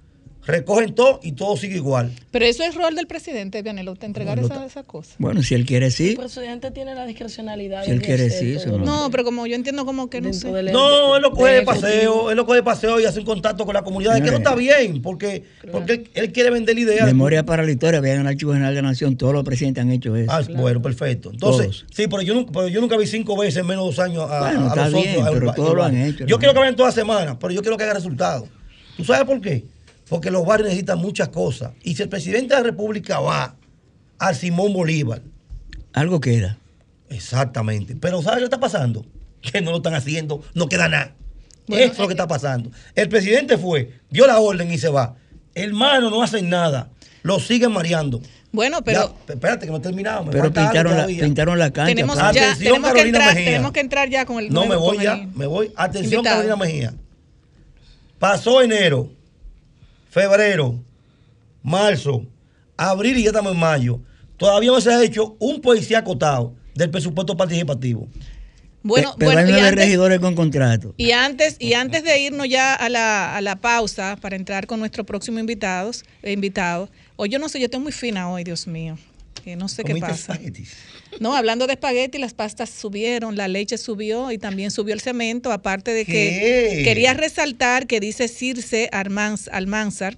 Recogen todo y todo sigue igual. Pero eso es rol del presidente, Vianelo, te entregar No, no esa, esa cosa. Bueno, si él quiere sí. El presidente tiene la discrecionalidad. Si él quiere, sí, eso lo No, pero como yo entiendo como que no sé. No, él lo coge de paseo, él lo coge de paseo y hace un contacto con la comunidad. Es que no está bien, porque, porque él, él quiere vender la idea. de- Memoria para la historia, vean en el Archivo General de la Nación, todos los presidentes han hecho eso. Ah, bueno, perfecto. Entonces, Todos. sí, pero yo, nunca, pero yo nunca vi cinco veces en menos de dos años a, Bueno, a está los bien, otros. pero a- todos lo han hecho, Yo hermano. quiero que vayan todas las semanas, pero yo quiero que haga resultados. ¿Tú sabes por qué? Porque los barrios necesitan muchas cosas. Y si el presidente de la República va al Simón Bolívar, Algo queda. Exactamente. Pero ¿sabes qué está pasando? Que no lo están haciendo, no queda nada. Eso es lo que está pasando. El presidente fue, dio la orden y se va. Hermano, no hacen nada. Lo siguen mareando. Bueno, pero Ya, espérate que no he terminado. me Pero pintaron la, pintaron la cancha. tenemos pa- ya, Atención, tenemos que, Carolina entrar, Mejía. tenemos que entrar ya con el No, me voy el ya, me voy. Atención, invitado. Carolina Mejía. Pasó enero, febrero, marzo, abril y ya estamos en mayo. Todavía no se ha hecho un policía acotado del presupuesto participativo. Bueno, Pe- pero bueno, hay y nueve antes- regidores con contrato. Y antes, y antes de irnos ya a la, a la pausa para entrar con nuestro próximo invitados, eh, invitado, hoy yo no sé, yo estoy muy fina hoy, Dios mío. que no sé qué pasa. espaguetis. No, hablando de espagueti, las pastas subieron, la leche subió y también subió el cemento, aparte de que ¿Qué? quería resaltar que dice Circe Armanz- Almanzar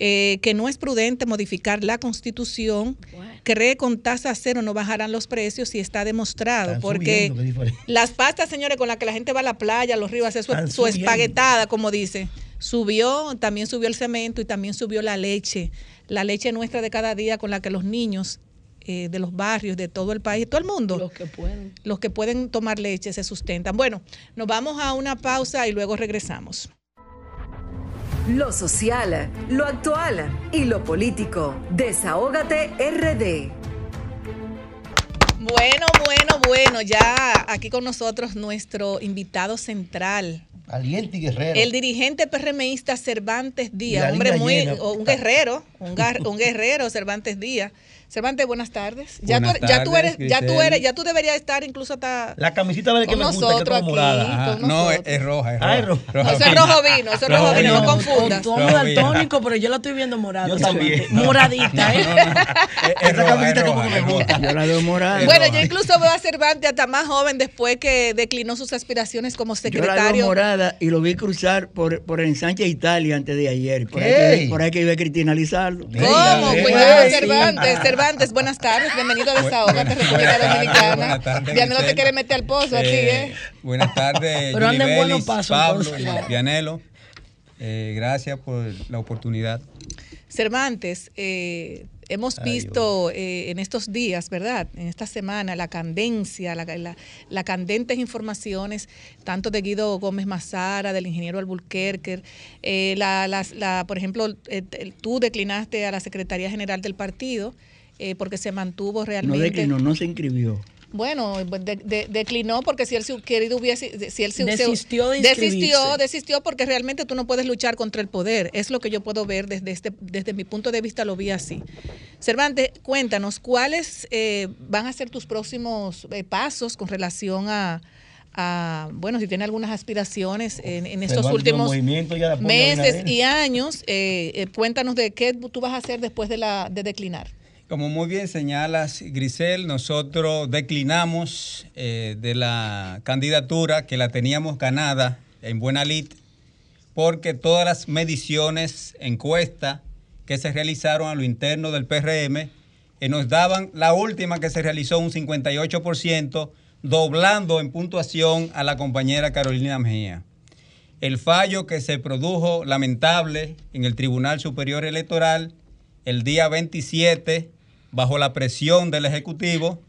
eh, que no es prudente modificar la constitución, cree con tasa cero no bajarán los precios y está demostrado, Están porque subiendo, las pastas, señores, con las que la gente va a la playa, a los ríos, a hacer su, su espaguetada, como dice, subió, también subió el cemento y también subió la leche, la leche nuestra de cada día con la que los niños eh, de los barrios, de todo el país, todo el mundo, Los que pueden. los que pueden tomar leche se sustentan. Bueno, nos vamos a una pausa y luego regresamos. Lo social, lo actual y lo político. Desahógate RD. Bueno, bueno, bueno, ya aquí con nosotros nuestro invitado central, Valiente y guerrero. el dirigente PRMista Cervantes Díaz, hombre muy, llena. un guerrero, un, gar- un guerrero Cervantes Díaz. Cervantes, buenas tardes. Ya, Buenas tú, ya tú tardes, eres, ya tú eres, ya tú deberías estar incluso hasta La camisita verde que me gusta, que nosotros es aquí, morada. No, es, nosotros. es roja, es Ah, roja. es roja. No, eso es rojo vino, eso es rojo vino, no vino. confundas. Tú vino. daltónico, pero yo la estoy viendo morada. Yo también. <laughs> Moradita, ¿eh? Es, es Esa roja, camisita es como roja, que me roja. gusta. Yo la veo morada. Bueno, roja. yo incluso veo a Cervantes hasta más joven después que declinó sus aspiraciones como Yo la veo secretario. morada y lo vi cruzar por, por el Sánchez Italia antes de ayer. Por, ahí, que, por ahí que iba Cristina Lizardo. ¿Cómo? Cuidado, Cervantes. Cervantes Cervantes, buenas tardes, bienvenido a Desahogate, República Dominicana. buenas tardes, Vianelo te quiere meter al pozo a ti, Eh, ¿eh? Buenas tardes, <laughs> Pero anda en Yuli buenos pasos, Pablo Vianelo. Eh, gracias por la oportunidad. Cervantes, eh, hemos visto eh, en estos días, ¿verdad? En esta semana, la candencia, la, la- la candentes informaciones, tanto de Guido Gómez Mazara, del ingeniero Alburquerque, eh, la, las- la- por ejemplo, eh, tú declinaste a la Secretaría General del partido eh, porque se mantuvo No realmente. declinó, no se inscribió. Bueno, de- de- declinó porque si él se querido hubiese, si él se Desistió de desistió, desistió porque realmente tú no puedes luchar contra el poder. Es lo que yo puedo ver desde este, desde mi punto de vista lo vi así. Cervantes, cuéntanos cuáles eh, van a ser tus próximos eh, pasos con relación a, a, bueno, si tiene algunas aspiraciones en, en estos últimos meses y años. eh, eh, cuéntanos de qué tú vas a hacer después de la de declinar. Como muy bien señalas, Grisel, nosotros declinamos eh, de la candidatura que la teníamos ganada en Buena Lid porque todas las mediciones, encuestas que se realizaron a lo interno del PRM eh, nos daban la última que se realizó un 58%, doblando en puntuación a la compañera Carolina Mejía. El fallo que se produjo lamentable en el Tribunal Superior Electoral el día 27, bajo la presión del Ejecutivo,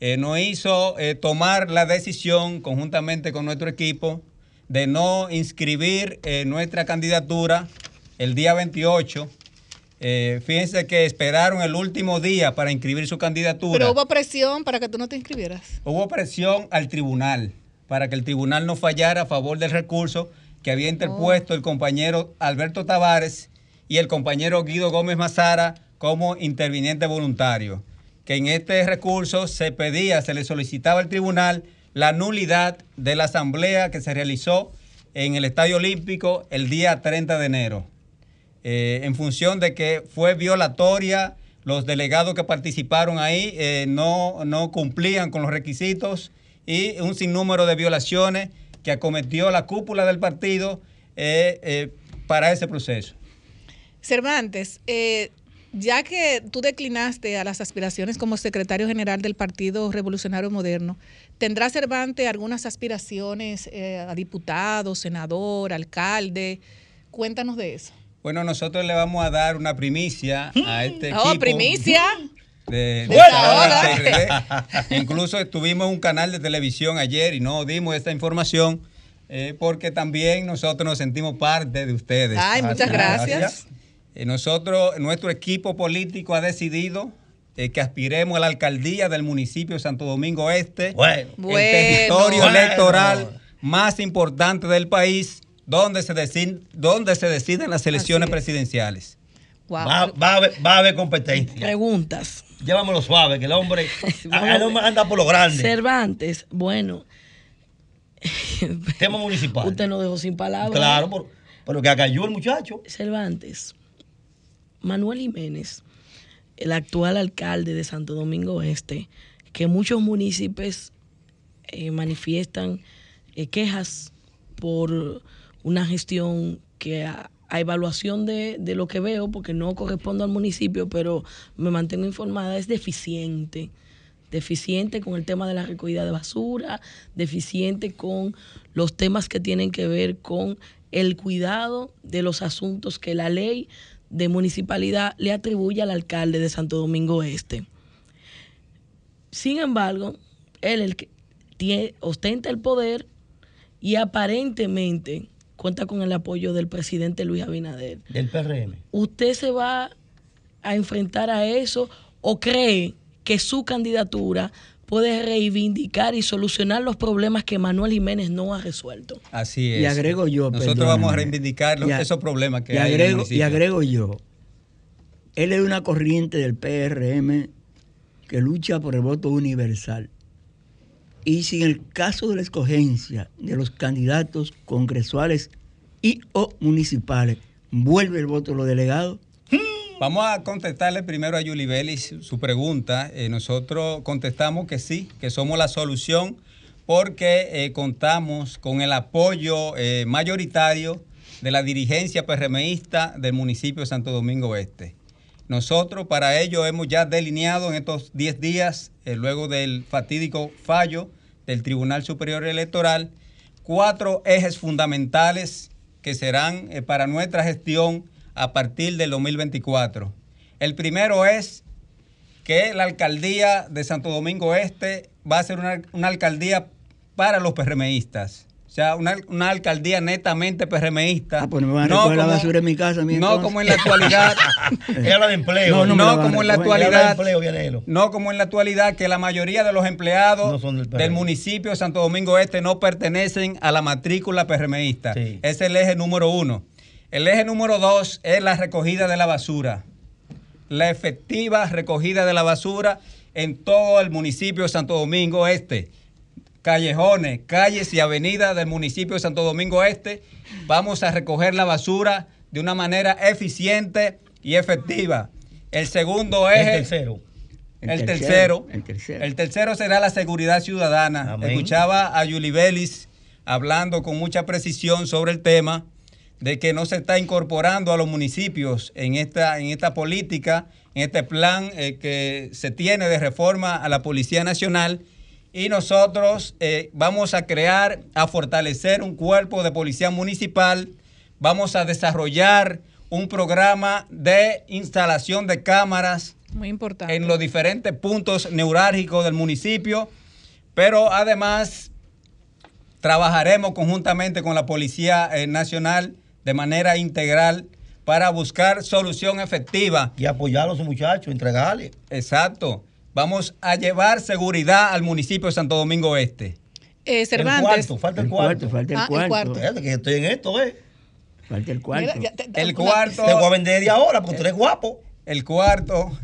eh, nos hizo eh, tomar la decisión conjuntamente con nuestro equipo de no inscribir eh, nuestra candidatura el día 28. Eh, fíjense que esperaron el último día para inscribir su candidatura. Pero hubo presión para que tú no te inscribieras. Hubo presión al tribunal para que el tribunal no fallara a favor del recurso que había interpuesto el compañero Alberto Tavares y el compañero Guido Gómez Mazara como interviniente voluntario. Que en este recurso se pedía, se le solicitaba al tribunal la nulidad de la asamblea que se realizó en el Estadio Olímpico el día 30 de enero eh, en función de que fue violatoria, los delegados que participaron ahí eh, no, no cumplían con los requisitos y un sinnúmero de violaciones que acometió la cúpula del partido eh, para ese proceso. Cervantes, ya que tú declinaste a las aspiraciones como secretario general del Partido Revolucionario Moderno, ¿tendrá Cervantes algunas aspiraciones eh, a diputado, senador, alcalde? Cuéntanos de eso. Bueno, nosotros le vamos a dar una primicia a este equipo. Oh, primicia. de, de. Incluso estuvimos en un canal de televisión ayer y no dimos esta información eh, porque también nosotros nos sentimos parte de ustedes. Ay, muchas gracias. Nosotros, nuestro equipo político ha decidido eh, que aspiremos a la alcaldía del municipio de Santo Domingo Este, Bueno. el Bueno. territorio Bueno. electoral más importante del país, donde se, deciden, donde se deciden las elecciones presidenciales. Wow. Va, va a haber, va a haber competencia. Preguntas. Llévamelo suave, que el hombre, <laughs> a- el hombre anda por lo grande. Cervantes, bueno, Tema municipal. usted nos dejó sin palabras. Claro, por, por lo que acayó el muchacho. Cervantes, Manuel Jiménez, el actual alcalde de Santo Domingo Este, que muchos municipios eh, manifiestan eh, quejas por una gestión que a, evaluación de, de lo que veo, porque no correspondo al municipio, pero me mantengo informada, es deficiente. Deficiente con el tema de la recogida de basura, deficiente con los temas que tienen que ver con el cuidado de los asuntos que la ley de municipalidad le atribuye al alcalde de Santo Domingo Este. Sin embargo, él el que ostenta el poder y aparentemente cuenta con el apoyo del presidente Luis Abinader. Del PRM. ¿Usted se va a enfrentar a eso o cree que su candidatura puede reivindicar y solucionar los problemas que Manuel Jiménez no ha resuelto? Así es. Y agrego yo, Nosotros perdóname. vamos a reivindicar los- Y a- esos problemas que y hay en el agrego, y agrego yo, él es una corriente del PRM que lucha por el voto universal. Y si en el caso de la escogencia de los candidatos congresuales y o municipales vuelve el voto de los delegados, Vamos a contestarle primero a Yuli Vélez su pregunta. Eh, nosotros contestamos que sí, que somos la solución porque eh, contamos con el apoyo eh, mayoritario de la dirigencia PRMista del municipio de Santo Domingo Este. Nosotros para ello hemos ya delineado en estos 10 días, luego del fatídico fallo del Tribunal Superior Electoral, cuatro ejes fundamentales que serán para nuestra gestión a partir del 2024. El primero es que la alcaldía de Santo Domingo Este va a ser una, una alcaldía para los PRMistas. O sea, una, una alcaldía netamente PRMista. Ah, pues no me van a recoger la basura en mi casa. no entonces. como en la actualidad. <laughs> Habla de empleo. No, no no como en la actualidad. empleo. No como en la actualidad que la mayoría de los empleados No son del PRM. del municipio de Santo Domingo Este no pertenecen a la matrícula PRMista. Sí. Es el eje número uno. El eje número dos es la recogida de la basura. La efectiva recogida de la basura en todo el municipio de Santo Domingo Este. Callejones, calles y avenidas del municipio de Santo Domingo Este. Vamos a recoger la basura de una manera eficiente y efectiva. El segundo El eje tercero. el tercero, El tercero. el tercero será la seguridad ciudadana. Amén. Escuchaba a Yuli Vélez hablando con mucha precisión sobre el tema de que no se está incorporando a los municipios en esta, en esta política, en este plan eh, que se tiene de reforma a la Policía Nacional. Y nosotros eh, vamos a crear, a fortalecer un cuerpo de policía municipal, vamos a desarrollar un programa de instalación de cámaras Muy importante. en los diferentes puntos neurálgicos del municipio, pero además trabajaremos conjuntamente con la Policía eh, Nacional de manera integral para buscar solución efectiva. Y apoyar a los muchachos, entregarle. Exacto. Vamos a llevar seguridad al municipio de Santo Domingo Este. Eh, El Cervantes. cuarto, falta el El cuarto. cuarto, falta el Ah, el cuarto. que estoy en esto, ¿eh? Falta el cuarto. Mira, ya te- te- El cuarto, Te voy a vender de ahora porque tú eres guapo. el cuarto,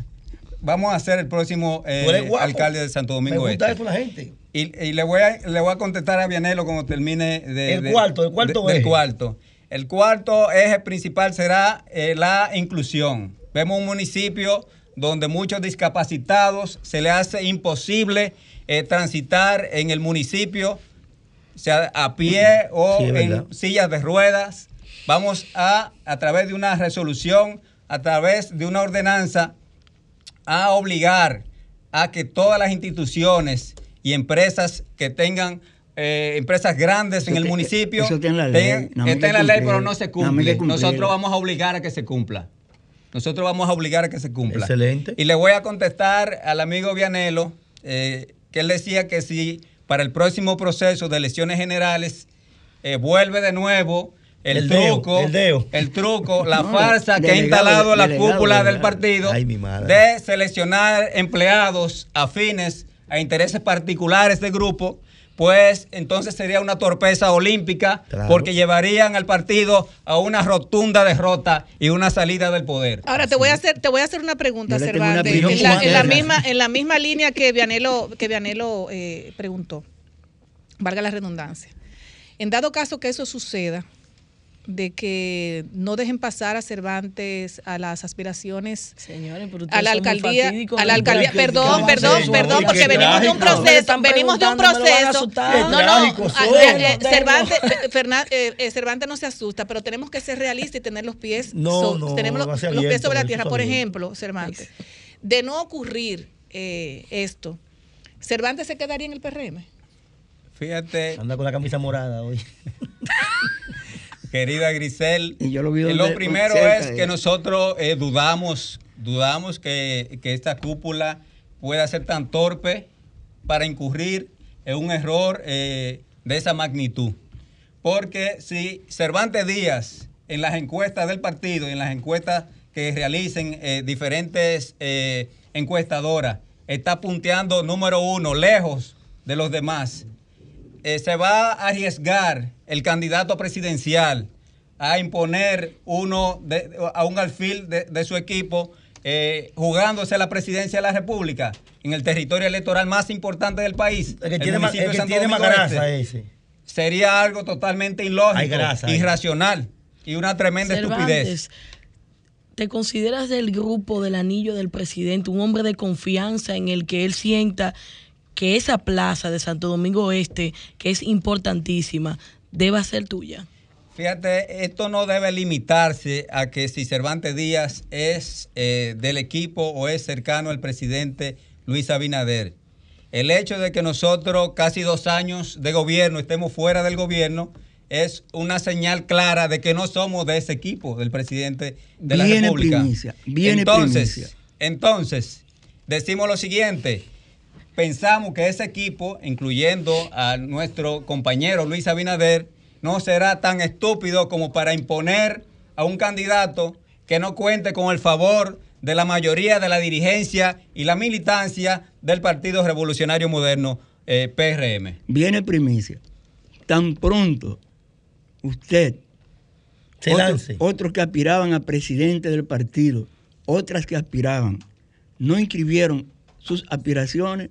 vamos a ser el próximo eh, alcalde de Santo Me Domingo gusta Este. eso la gente. Y, y le, voy a, le voy a contestar a Vianelo cuando termine de, El de- cuarto, el cuarto de- del cuarto. El cuarto eje principal será eh, la inclusión. Vemos un municipio donde muchos discapacitados se le hace imposible eh, transitar en el municipio, sea a pie o Sí, en sillas de ruedas. Vamos a, a través de una resolución, a través de una ordenanza, a obligar a que todas las instituciones y empresas que tengan eh, empresas grandes en el te- municipio eso está en la ley, está en la pero no se cumple. Nosotros vamos a obligar a que se cumpla. Nosotros vamos a obligar a que se cumpla. Excelente. Y le voy a contestar al amigo Vianelo eh, que él decía que si para el próximo proceso de elecciones generales eh, vuelve de nuevo el, El deo, truco, el deo. el truco, la <laughs> No, farsa que ha instalado la delegado, cúpula del partido Ay, de seleccionar empleados afines a intereses particulares del grupo, pues entonces sería una torpeza olímpica Claro. porque llevarían al partido a una rotunda derrota y una salida del poder. Ahora te voy a hacer, te voy a hacer una pregunta, una Cervantes. En la, en la sincera. misma, en la misma línea que Vianelo, que Vianelo eh, preguntó, valga la redundancia. En dado caso que eso suceda, de que no dejen pasar a Cervantes a las aspiraciones Señores, pero a la alcaldía, a la alcaldía, perdón, perdón, perdón, que- porque que- venimos de un proceso, venimos de un proceso. No, no, eh, eh. Cervantes, eh, Cervantes no se asusta, pero tenemos que ser realistas y tener los pies, No, no, tenemos los, los pies sobre la tierra. Por ejemplo, Cervantes, de no ocurrir eh, esto, Cervantes se quedaría en el PRM. Fíjate, Anda con la camisa morada hoy. <laughs> querida Grisel, Y yo lo vi eh, donde- lo primero cerca es que nosotros eh, dudamos, dudamos que, que esta cúpula pueda ser tan torpe para incurrir en un error eh, de esa magnitud. Porque si Cervantes Díaz, en las encuestas del partido, en las encuestas que realicen eh, diferentes eh, encuestadoras, está punteando número uno, lejos de los demás, eh, se va a arriesgar el candidato presidencial a imponer uno de- a un alfil de, de su equipo eh, jugándose la presidencia de la República en el territorio electoral más importante del país. El que el tiene más, municipio el de que Santo tiene más Domingo grasa Este. ese. Sería algo totalmente ilógico, grasa irracional y una tremenda estupidez. Cervantes, ¿te consideras del grupo del anillo del presidente un hombre de confianza en el que él sienta que esa plaza de Santo Domingo Este, que es importantísima, deba ser tuya? Fíjate, esto no debe limitarse a que si Cervantes Díaz es eh, del equipo o es cercano al presidente Luis Abinader. El hecho de que nosotros casi dos años de gobierno estemos fuera del gobierno es una señal clara de que no somos de ese equipo del presidente de la Viene República. primicia, viene entonces, primicia. entonces, decimos lo siguiente. Pensamos que ese equipo, incluyendo a nuestro compañero Luis Abinader, no será tan estúpido como para imponer a un candidato que no cuente con el favor de la mayoría de la dirigencia y la militancia del Partido Revolucionario Moderno, eh, PRM. Viene primicia. Tan pronto usted, Se otros, lance. otros que aspiraban a presidente del partido, otras que aspiraban, no inscribieron sus aspiraciones,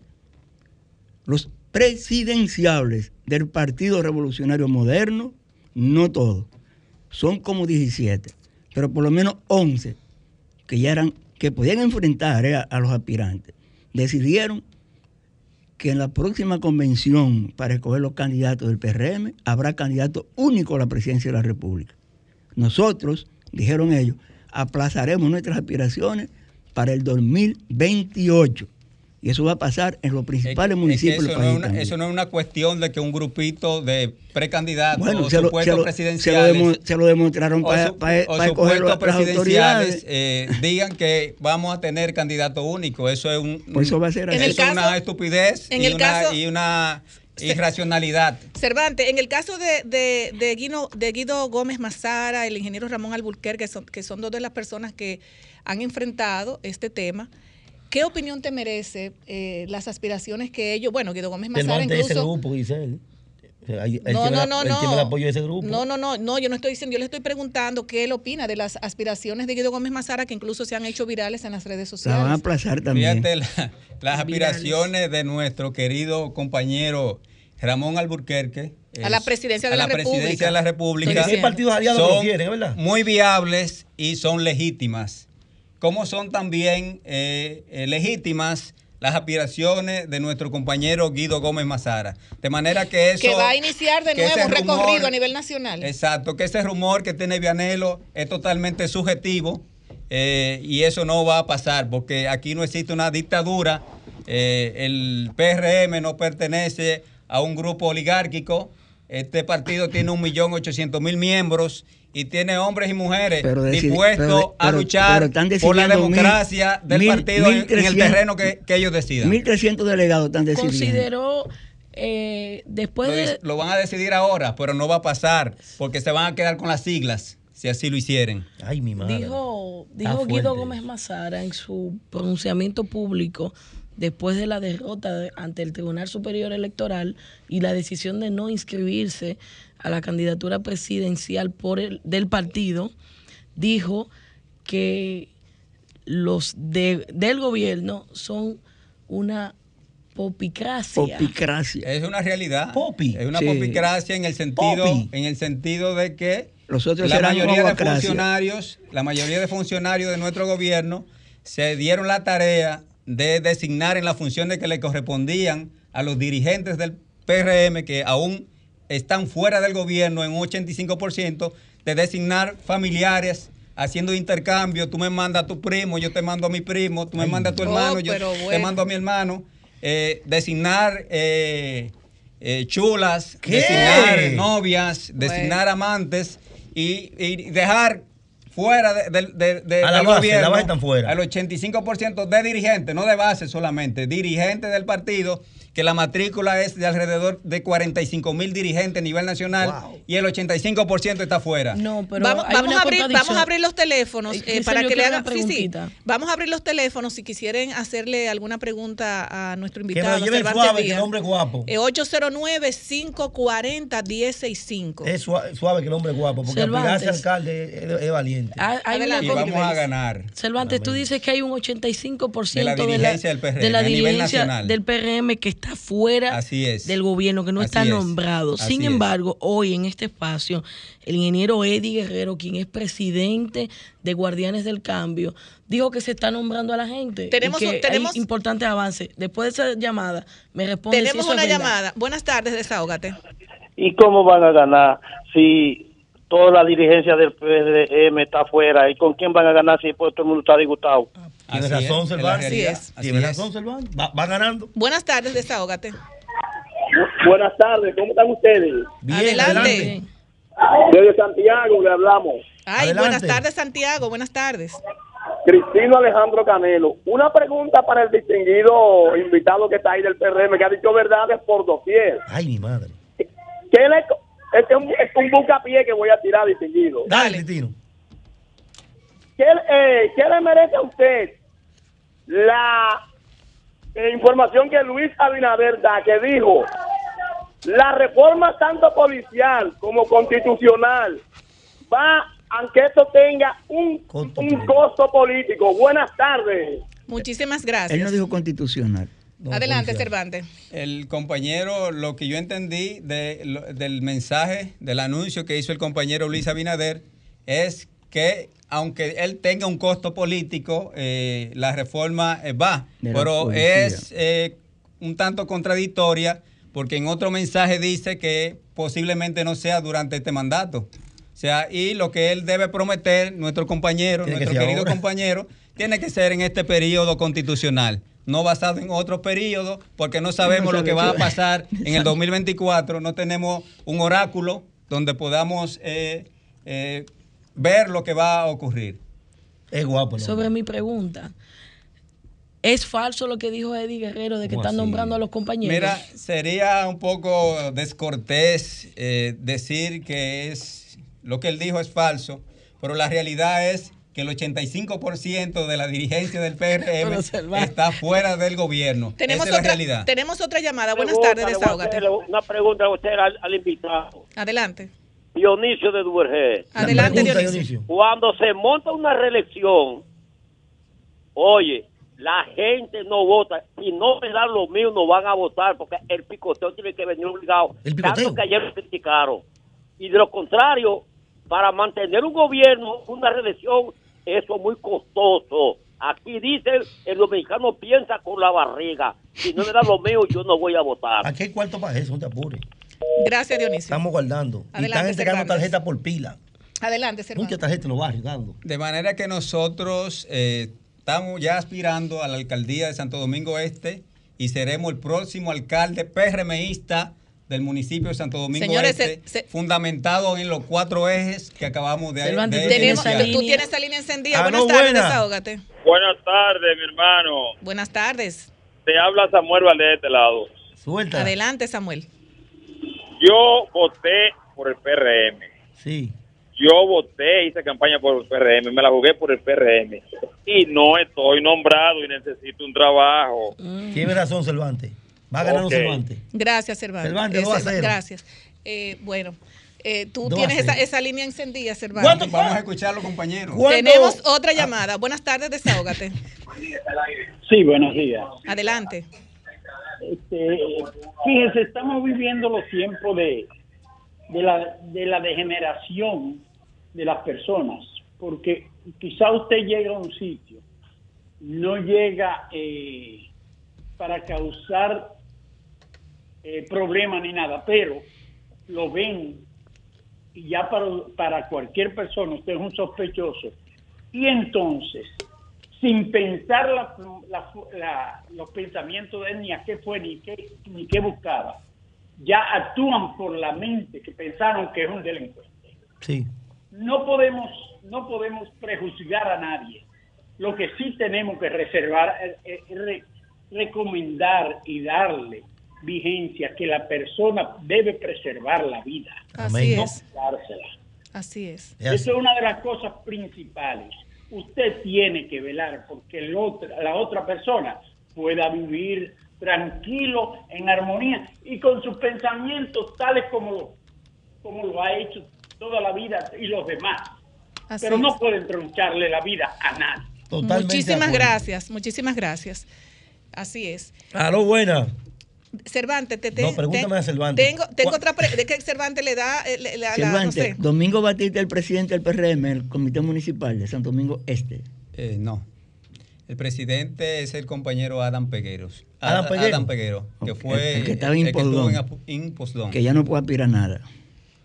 los presidenciables del Partido Revolucionario Moderno, no todos, son como 17, pero por lo menos 11 que ya eran, que podían enfrentar eh, a, los aspirantes, decidieron que en la próxima convención para escoger los candidatos del PRM habrá candidato único a la presidencia de la República. Nosotros, dijeron ellos, aplazaremos nuestras aspiraciones para el 2028. Y eso va a pasar en los principales Es que municipios eso, del no es país. una, eso no es una cuestión de que un grupito de precandidatos Bueno, o se supuestos lo, se, lo presidenciales demo- se lo demostraron para, su- para, para escoger supuestos las presidenciales autoridades. eh, digan que vamos a tener candidato único. Eso es un <laughs> Por eso va a ser En eso el es caso- una estupidez en y, el una, caso- y una irracionalidad. Cervantes, en el caso de, de, de Guido, de Guido Gómez Mazara, el ingeniero Ramón Alburquerque, que son, que son dos de las personas que han enfrentado este tema, ¿qué opinión te merece eh, las aspiraciones que ellos, bueno, Guido Gómez Mazara manda ese incluso... grupo, Giselle. Él, él No, no, la- no, no. tiene el apoyo de ese grupo. No, no, no, no, yo no estoy diciendo, yo le estoy preguntando qué él opina de las aspiraciones de Guido Gómez Mazara que incluso se han hecho virales en las redes La van a sociales. aplazar también. Fíjate la- las aspiraciones de nuestro querido compañero Ramón Alburquerque. A la es- presidencia de a la presidencia República. de la República. Partidos aliados que lo son quieren, ¿verdad? Muy viables y son legítimas. Como son también eh, eh, legítimas las aspiraciones de nuestro compañero Guido Gómez Mazara. De manera que eso. que va a iniciar de nuevo un recorrido a nivel nacional. Exacto, que ese rumor que tiene Vianelo es totalmente subjetivo eh, y eso no va a pasar porque aquí no existe una dictadura. eh, el PRM no pertenece a un grupo oligárquico. Este partido tiene un millón ochocientos mil miembros y tiene hombres y mujeres Pero dispuestos pero- a luchar están por la mil- democracia del mil- partido en- en, el 1300 terreno que, que ellos decidan. 1.300 delegados están decidiendo. Consideró, eh, después Lo, de... lo van a decidir ahora, pero no va a pasar porque se van a quedar con las siglas si así lo hicieren. Ay, mi Dijo, Está dijo Guido. Gómez Mazara en su pronunciamiento público después de la derrota de- ante el Tribunal Superior Electoral y la decisión de no inscribirse a la candidatura presidencial por el, del partido, dijo que los de, del gobierno son una popicracia. Popicracia. Es una realidad. Es una Sí. popicracia en el sentido, Popi. en el sentido de que Los otros la mayoría de funcionarios, la mayoría de funcionarios de nuestro gobierno se dieron la tarea de designar en las funciones que le correspondían a los dirigentes del PRM que aún están fuera del gobierno en un 85%, de designar familiares haciendo intercambio, tú me mandas a tu primo, yo te mando a mi primo, tú me mandas a tu Oh, hermano, yo te mando a mi hermano, eh, designar eh, eh, chulas, ¿Qué? designar novias, Bueno. designar amantes y, y dejar fuera de- de- de- de- A la del base, gobierno la base están fuera. al 85% de dirigentes, no de base solamente, dirigentes del partido, que la matrícula es de alrededor de 45 mil dirigentes a nivel nacional y el 85% está fuera. No, pero vamos, vamos a abrir, vamos a abrir los teléfonos Eh, eh, para que le hagan. Sí. Vamos a abrir los teléfonos si quisieran hacerle alguna pregunta a nuestro Que invitado. me lo lleven Cervantes suave, que el hombre es guapo. Eh, 809-540-1065. Es suave, suave que el hombre es guapo, porque Cervantes. alcalde es, es valiente. Hay- hay una y vamos a ganar. Cervantes, tú dices que hay un 85% De la dirigencia del PRM, de la a nivel dirigencia nacional. del PRM que está fuera Así es. del gobierno, que no Así está es. nombrado. Sin es. embargo, hoy en este espacio, el ingeniero Eddie Guerrero, quien es presidente de Guardianes del Cambio, dijo que se está nombrando a la gente. y Tenemos que un- tenemos- hay importantes avances. Después de esa llamada, me responde si Tenemos eso es una llamada. Buenas tardes, desahógate. ¿Y cómo van a ganar si toda la dirigencia del PRM está afuera. ¿Y con quién van a ganar si después todo el mundo está disgustado? Es, razón, es la Cervantes. realidad. Así es. Así Tienes es. razón, Cervantes. Va, va ganando. Buenas tardes, desahógate. Buenas tardes, ¿cómo están ustedes? Bien, Adelante. adelante. Desde Santiago le hablamos. Ay, Adelante. buenas tardes, Santiago. Buenas tardes. Cristino Alejandro Canelo. Una pregunta para el distinguido invitado que está ahí del PRM, que ha dicho verdades por doquier. Ay, mi madre. ¿Qué le, este es un, es un bucapié que voy a tirar, distinguido. Dale. ¿Qué, eh, ¿Qué le merece a usted la eh, información que Luis Abinader da, que dijo, la reforma tanto policial como constitucional va, aunque esto tenga un, Costo un político. costo político? Buenas tardes. Muchísimas Él gracias. no dijo constitucional. No, Adelante. Cervantes. El compañero, lo que yo entendí de, lo- del mensaje, del anuncio que hizo el compañero Luis Abinader, es que aunque él tenga un costo político, eh, la reforma eh, va, De pero es eh, un tanto contradictoria porque en otro mensaje dice que posiblemente no sea durante este mandato. O sea, y lo que él debe prometer, nuestro compañero, que nuestro querido ahora. compañero, tiene que ser en este periodo constitucional, no basado en otro periodo, porque no sabemos No <laughs> lo que va a pasar en el 2024, no tenemos un oráculo donde podamos eh, eh, ver lo que va a ocurrir. Es guapo. ¿no? Sobre mi pregunta. ¿Es falso lo que dijo Eddie Guerrero de que ¿Cómo están así? nombrando a los compañeros? Mira, sería un poco descortés eh, decir que es lo que él dijo es falso, pero la realidad es que el 85% de la dirigencia del PRM <laughs> está fuera del gobierno. Tenemos Esa es otra, la realidad. tenemos otra llamada. Buenas Pregunta, tardes, desahógate. Una pregunta a usted al, al invitado. Adelante. Dionisio de Duvergé. Adelante, Pregunta, Dionisio. Cuando se monta una reelección, oye, la gente no vota. Si no me dan los míos, no van a votar porque el picoteo tiene que venir obligado. ¿El picoteo? Tanto que ayer lo criticaron. Y de lo contrario, para mantener un gobierno, una reelección, eso es muy costoso. Aquí dice, el dominicano piensa con la barriga. Si no me dan los míos, yo no voy a votar. Aquí hay cuarto para eso, no te apures. Gracias, Dionisio. Estamos guardando. y Adelante, están entregando Cervantes. tarjeta por pila. Adelante, Cervantes. Mucha tarjeta en los barrios dando. De manera que nosotros eh, estamos ya aspirando a la alcaldía de Santo Domingo Este y seremos el próximo alcalde PRMista del municipio de Santo Domingo Señores, Este, se- se- fundamentado en los cuatro ejes que acabamos de, Cervantes, de tú Tenemos, tienes esa línea encendida. Aló, Buenas tardes, buena. desahógate. Buenas tardes, mi hermano. Buenas tardes. Te habla Samuel Valdés de este lado. Suelta. Adelante, Samuel. Yo voté por el PRM. Sí. Yo voté, hice campaña por el PRM, me la jugué por el PRM. Y no estoy nombrado y necesito un trabajo. Tiene razón, Cervantes. Va a ganar Ok. Cervantes. Gracias, Cervantes. Cervantes, Eh, dos a cero. Gracias. Eh, bueno, eh, tú tienes esa, esa línea encendida, Cervantes. Vamos a escucharlo, compañeros. ¿Cuándo? Tenemos otra llamada. Buenas tardes, desahógate. Sí, buenos días. Adelante. Este, fíjense, estamos viviendo los tiempos de, de, la, de la degeneración de las personas, porque quizá usted llega a un sitio, no llega eh, para causar eh, problemas ni nada, pero lo ven y ya para, para cualquier persona usted es un sospechoso. Y entonces, sin pensar la- la- la- los pensamientos de él, ni a qué fue, ni qué, ni qué buscaba, ya actúan por la mente que pensaron que es un delincuente. Sí. No podemos, no podemos prejuzgar a nadie. Lo que sí tenemos que reservar, eh, eh, re- recomendar y darle vigencia que la persona debe preservar la vida, Así no es. dársela. Así es. Es así. Eso es una de las cosas principales. Usted tiene que velar porque el otro- la otra persona pueda vivir tranquilo, en armonía y con sus pensamientos tales como lo, como lo ha hecho toda la vida y los demás. Así Pero no es. pueden troncharle la vida a nadie. Totalmente. Muchísimas gracias, muchísimas gracias. Así es. Aló, buena. Cervantes, te, te- No, pregúntame te- a Cervantes. Tengo, tengo ¿Cuá- otra de que Cervantes le da eh, la- no Cervantes, sé. Domingo Batista, el presidente del PRM, el Comité Municipal de Santo Domingo Este. Eh, no. El presidente es el compañero Adam Pegueros. Adam Ad- Peguero. Adam Peguero, que fue el que estaba estuvo en Imposdón. Que ya no puede aspirar a nada.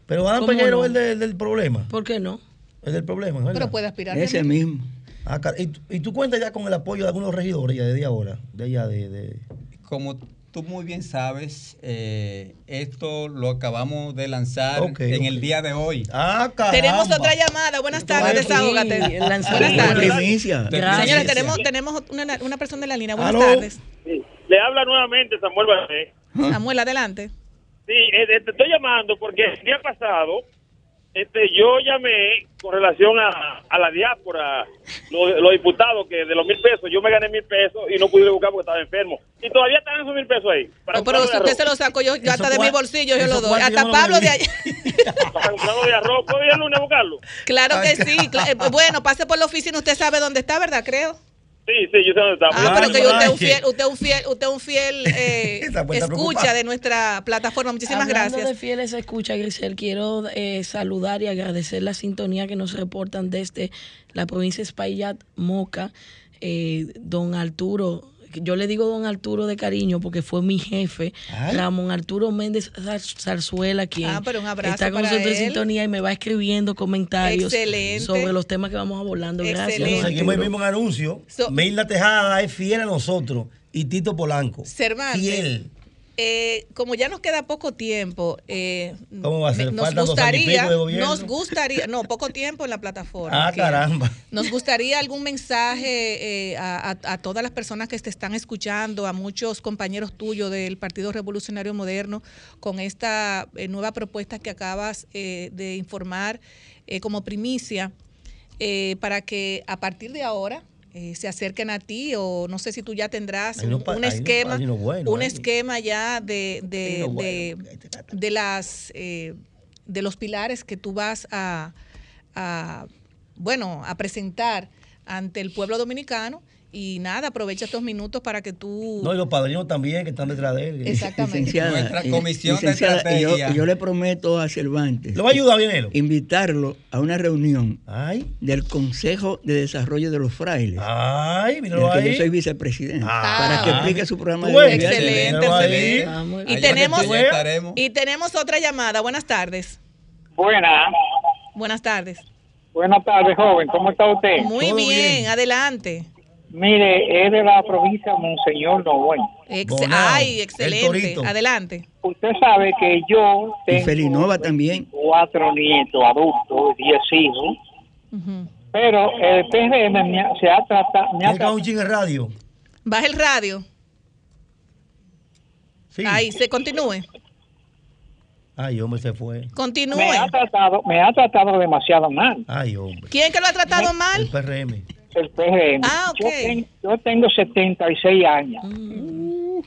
Pero ¿Cómo Peguero no? es el de- del problema. ¿Por qué no? Es del problema, ¿verdad? Pero puede aspirar. Ese también. mismo. Ah, ¿Y, tú- y tú cuentas ya con el apoyo de algunos regidores ya desde ahora? De allá, de... de- Como tú muy bien sabes, eh, esto lo acabamos de lanzar en el día de hoy. Ah, caramba. Tenemos otra llamada. Buenas tardes, desahógate. Sí. Buenas tardes. Señores, tenemos, tenemos una, una persona en la línea. Buenas Aló. tardes. Le habla nuevamente Samuel Barré. Samuel, adelante. Sí, eh, te estoy llamando porque el día pasado este, yo llamé con relación a, a la diáspora, los, los diputados que de los mil pesos, yo me gané mil pesos y no pude buscar porque estaba enfermo. Y todavía están esos mil pesos ahí. Para pero si usted se lo saco yo, hasta de mi bolsillo yo lo doy. Hasta Pablo de allá. <laughs> Para comprarlo de arroz. ¿Puedo ir el lunes a buscarlo? Claro que sí. eh, Bueno, pase por la oficina, usted sabe dónde está, ¿verdad? Creo. Sí, sí, yo sé dónde está. Ah, pero que usted es un fiel, usted es un fiel, usted es un fiel <laughs> eh, escucha preocupada. de nuestra plataforma. Muchísimas Hablando gracias. de fieles escucha, Grisel, quiero eh, saludar y agradecer la sintonía que nos reportan desde la provincia de Espaillat, Moca, eh, don Arturo. Yo le digo don Arturo de cariño porque fue mi jefe, Ay. Ramón Arturo Méndez Zar- Zarzuela, quien Ah, pero un abrazo está con para nosotros en sintonía y me va escribiendo comentarios Excelente. sobre los temas que vamos abordando. Gracias. Seguimos el mismo anuncio. So- Milda Tejada es fiel a nosotros. Y Tito Polanco. Cervantes. Fiel. Eh, como ya nos queda poco tiempo, eh, ¿Cómo va a ser? nos gustaría, nos gustaría, no, poco tiempo en la plataforma. Ah, caramba. Nos gustaría algún mensaje eh, a, a- a todas las personas que te están escuchando, a muchos compañeros tuyos del Partido Revolucionario Moderno, con esta eh, nueva propuesta que acabas eh, de informar eh, como primicia, eh, para que a partir de ahora eh, se acerquen a ti o no sé si tú ya tendrás un, esquema, un esquema ya de, de, de las eh, de los pilares que tú vas a, a, bueno a presentar ante el pueblo dominicano y nada aprovecha estos minutos para que tú No, y los padrinos también que están detrás de él. exactamente Licenciada, Nuestra eh, comisión de yo- estrategia. y yo, le prometo a Cervantes ¿Lo va a ayudar, Vienelo? invitarlo a una reunión Ay, del Consejo de Desarrollo de los Frailes, ay, míralo que ahí. yo soy vicepresidente, Ah, para que explique su programa de excelente excelente Ah, y bien. Tenemos y tenemos otra llamada buenas tardes Buenas. buenas tardes Buenas tardes, joven. ¿Cómo está usted? muy bien, bien. adelante Mire, es de la provincia Monseñor Noel. Ex- Bonao, ay el excelente adelante Usted sabe que yo Y tengo Felinova también. cuatro nietos adultos, diez hijos, pero el PRM me ha- se ha tratado, me ha ching en radio. baja el radio Sí. ahí se continúe Ay, hombre, se fue. continúe me ha tratado, me ha tratado demasiado mal Ay, hombre. ¿Quién que lo ha tratado El mal? PRM. El PRM. Ah, ok. yo, ten- yo tengo 76 años.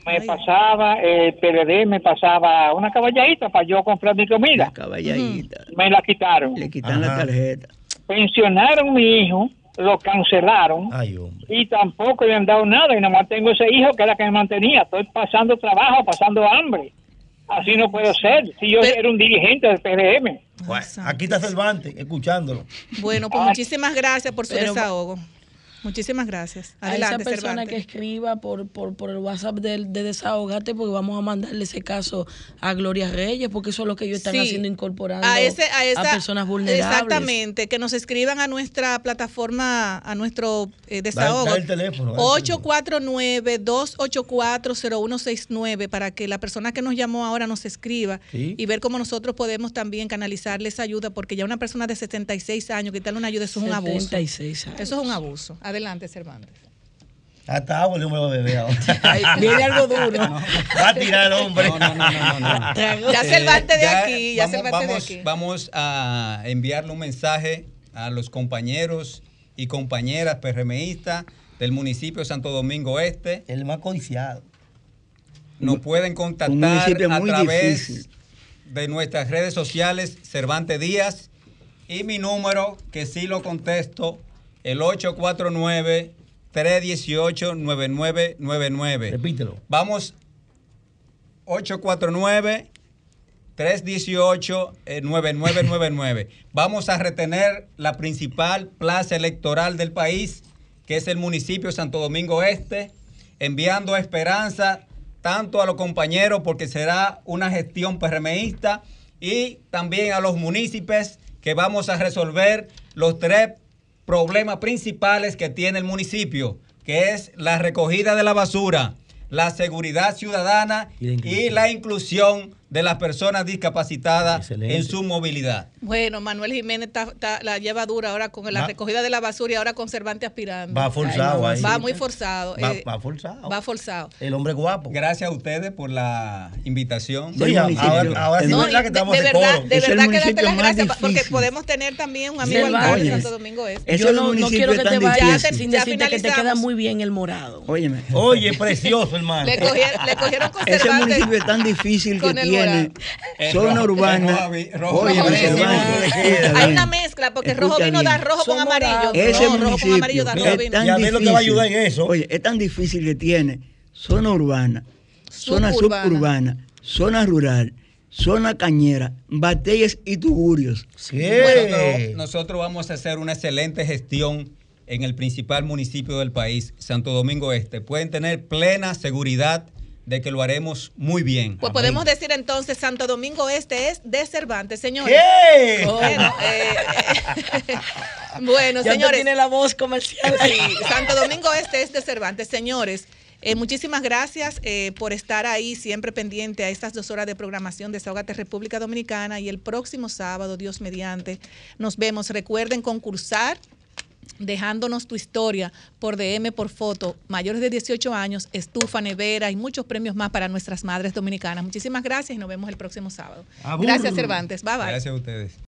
Me pasaba, el PLD me pasaba una caballadita para yo comprar mi comida. La caballadita. Me la quitaron. Le quitan Ajá. la tarjeta. Pensionaron mi hijo, lo cancelaron Ay, hombre. y tampoco le han dado nada. Y nomás tengo ese hijo que es la que me mantenía. Estoy pasando trabajo, pasando hambre. Así no puedo ser. Si yo Pero- era un dirigente del PRM. Bueno, aquí está Cervantes, escuchándolo. Bueno, pues muchísimas gracias por su Pero- desahogo. Muchísimas gracias. a esa persona Cervantes. que escriba por, por, por el WhatsApp de, de Desahogate, porque vamos a mandarle ese caso a Gloria Reyes, porque eso es lo que ellos están Sí. haciendo, incorporando a, ese, a, esa, personas vulnerables. Exactamente, que nos escriban a nuestra plataforma, a nuestro eh, desahogo. da el teléfono. da el teléfono. 849-284-0169 para que la persona que nos llamó ahora nos escriba Sí. y ver cómo nosotros podemos también canalizarle esa ayuda, porque ya una persona de 76 años, quitarle una ayuda, eso es un abuso. 76 años. Eso es un abuso. Adelante, Cervantes. Hasta agua va a beber ahora. <laughs> Viene algo duro. <laughs> Va a tirar el hombre. No, no, no, no, no, no. <laughs> Ya Eh, Cervantes de ya aquí, ya vamos, Cervantes de aquí. Vamos a enviarle un mensaje a los compañeros y compañeras PRMistas del municipio de Santo Domingo Este. El más codiciado. Nos pueden contactar a través difícil. de nuestras redes sociales Cervantes Díaz y mi número, que sí lo contesto, el 849-318-9999. Repítelo. Vamos, 849-318-9999. Vamos a retener la principal plaza electoral del país, que es el municipio de Santo Domingo Este, enviando esperanza tanto a los compañeros, porque será una gestión PRMista, y también a los municipios que vamos a resolver los tres problemas principales que tiene el municipio, que es la recogida de la basura, la seguridad ciudadana y la inclusión de las personas discapacitadas en su movilidad. Bueno, Manuel Jiménez está- está- la lleva dura ahora con la Va- recogida de la basura y ahora con Cervantes aspirando. Va forzado ahí. Va muy forzado. Va, eh, va forzado. va forzado. El hombre guapo. Gracias a ustedes por la invitación. Sí, ahora- ahora sí No, es verdad que estamos de de verdad, coro. de Es el verdad que darte las gracias porque podemos tener también un amigo alcalde de Santo Domingo Este. Yo no, no quiero que te vayas sin ya decirte que te queda muy bien el morado. Óyeme. Oye, precioso, hermano. Le cogieron, le cogieron con Ese municipio es tan difícil que tiene Es zona urbana. escucha Hay una mezcla porque rojo vino da rojo con amarillo. Ese no, rojo con amarillo da rojo es vino. tan Y a mí lo que va a difícil. ayudar en eso. Oye, es tan difícil que tiene zona urbana, zona Suburbana. zona rural, zona cañera, batallas y tugurios. Nosotros, nosotros vamos a hacer una excelente gestión en el principal municipio del país, Santo Domingo Este. Pueden tener plena seguridad de que lo haremos muy bien. Pues podemos decir entonces Santo Domingo Este es de Cervantes, señores. ¿Qué? Bueno, <laughs> eh, <laughs> bueno Ya señores. tiene la voz comercial. Sí, Santo Domingo Este es de Cervantes. Señores, eh, muchísimas gracias eh, por estar ahí siempre pendiente a estas dos horas de programación de Desahogate República Dominicana y el próximo sábado, Dios mediante, nos vemos. Recuerden concursar dejándonos tu historia por DM, por foto, mayores de 18 años, estufa, nevera y muchos premios más para nuestras madres dominicanas. Muchísimas gracias y nos vemos el próximo sábado. Abur. Gracias, Cervantes. Bye bye. Gracias a ustedes.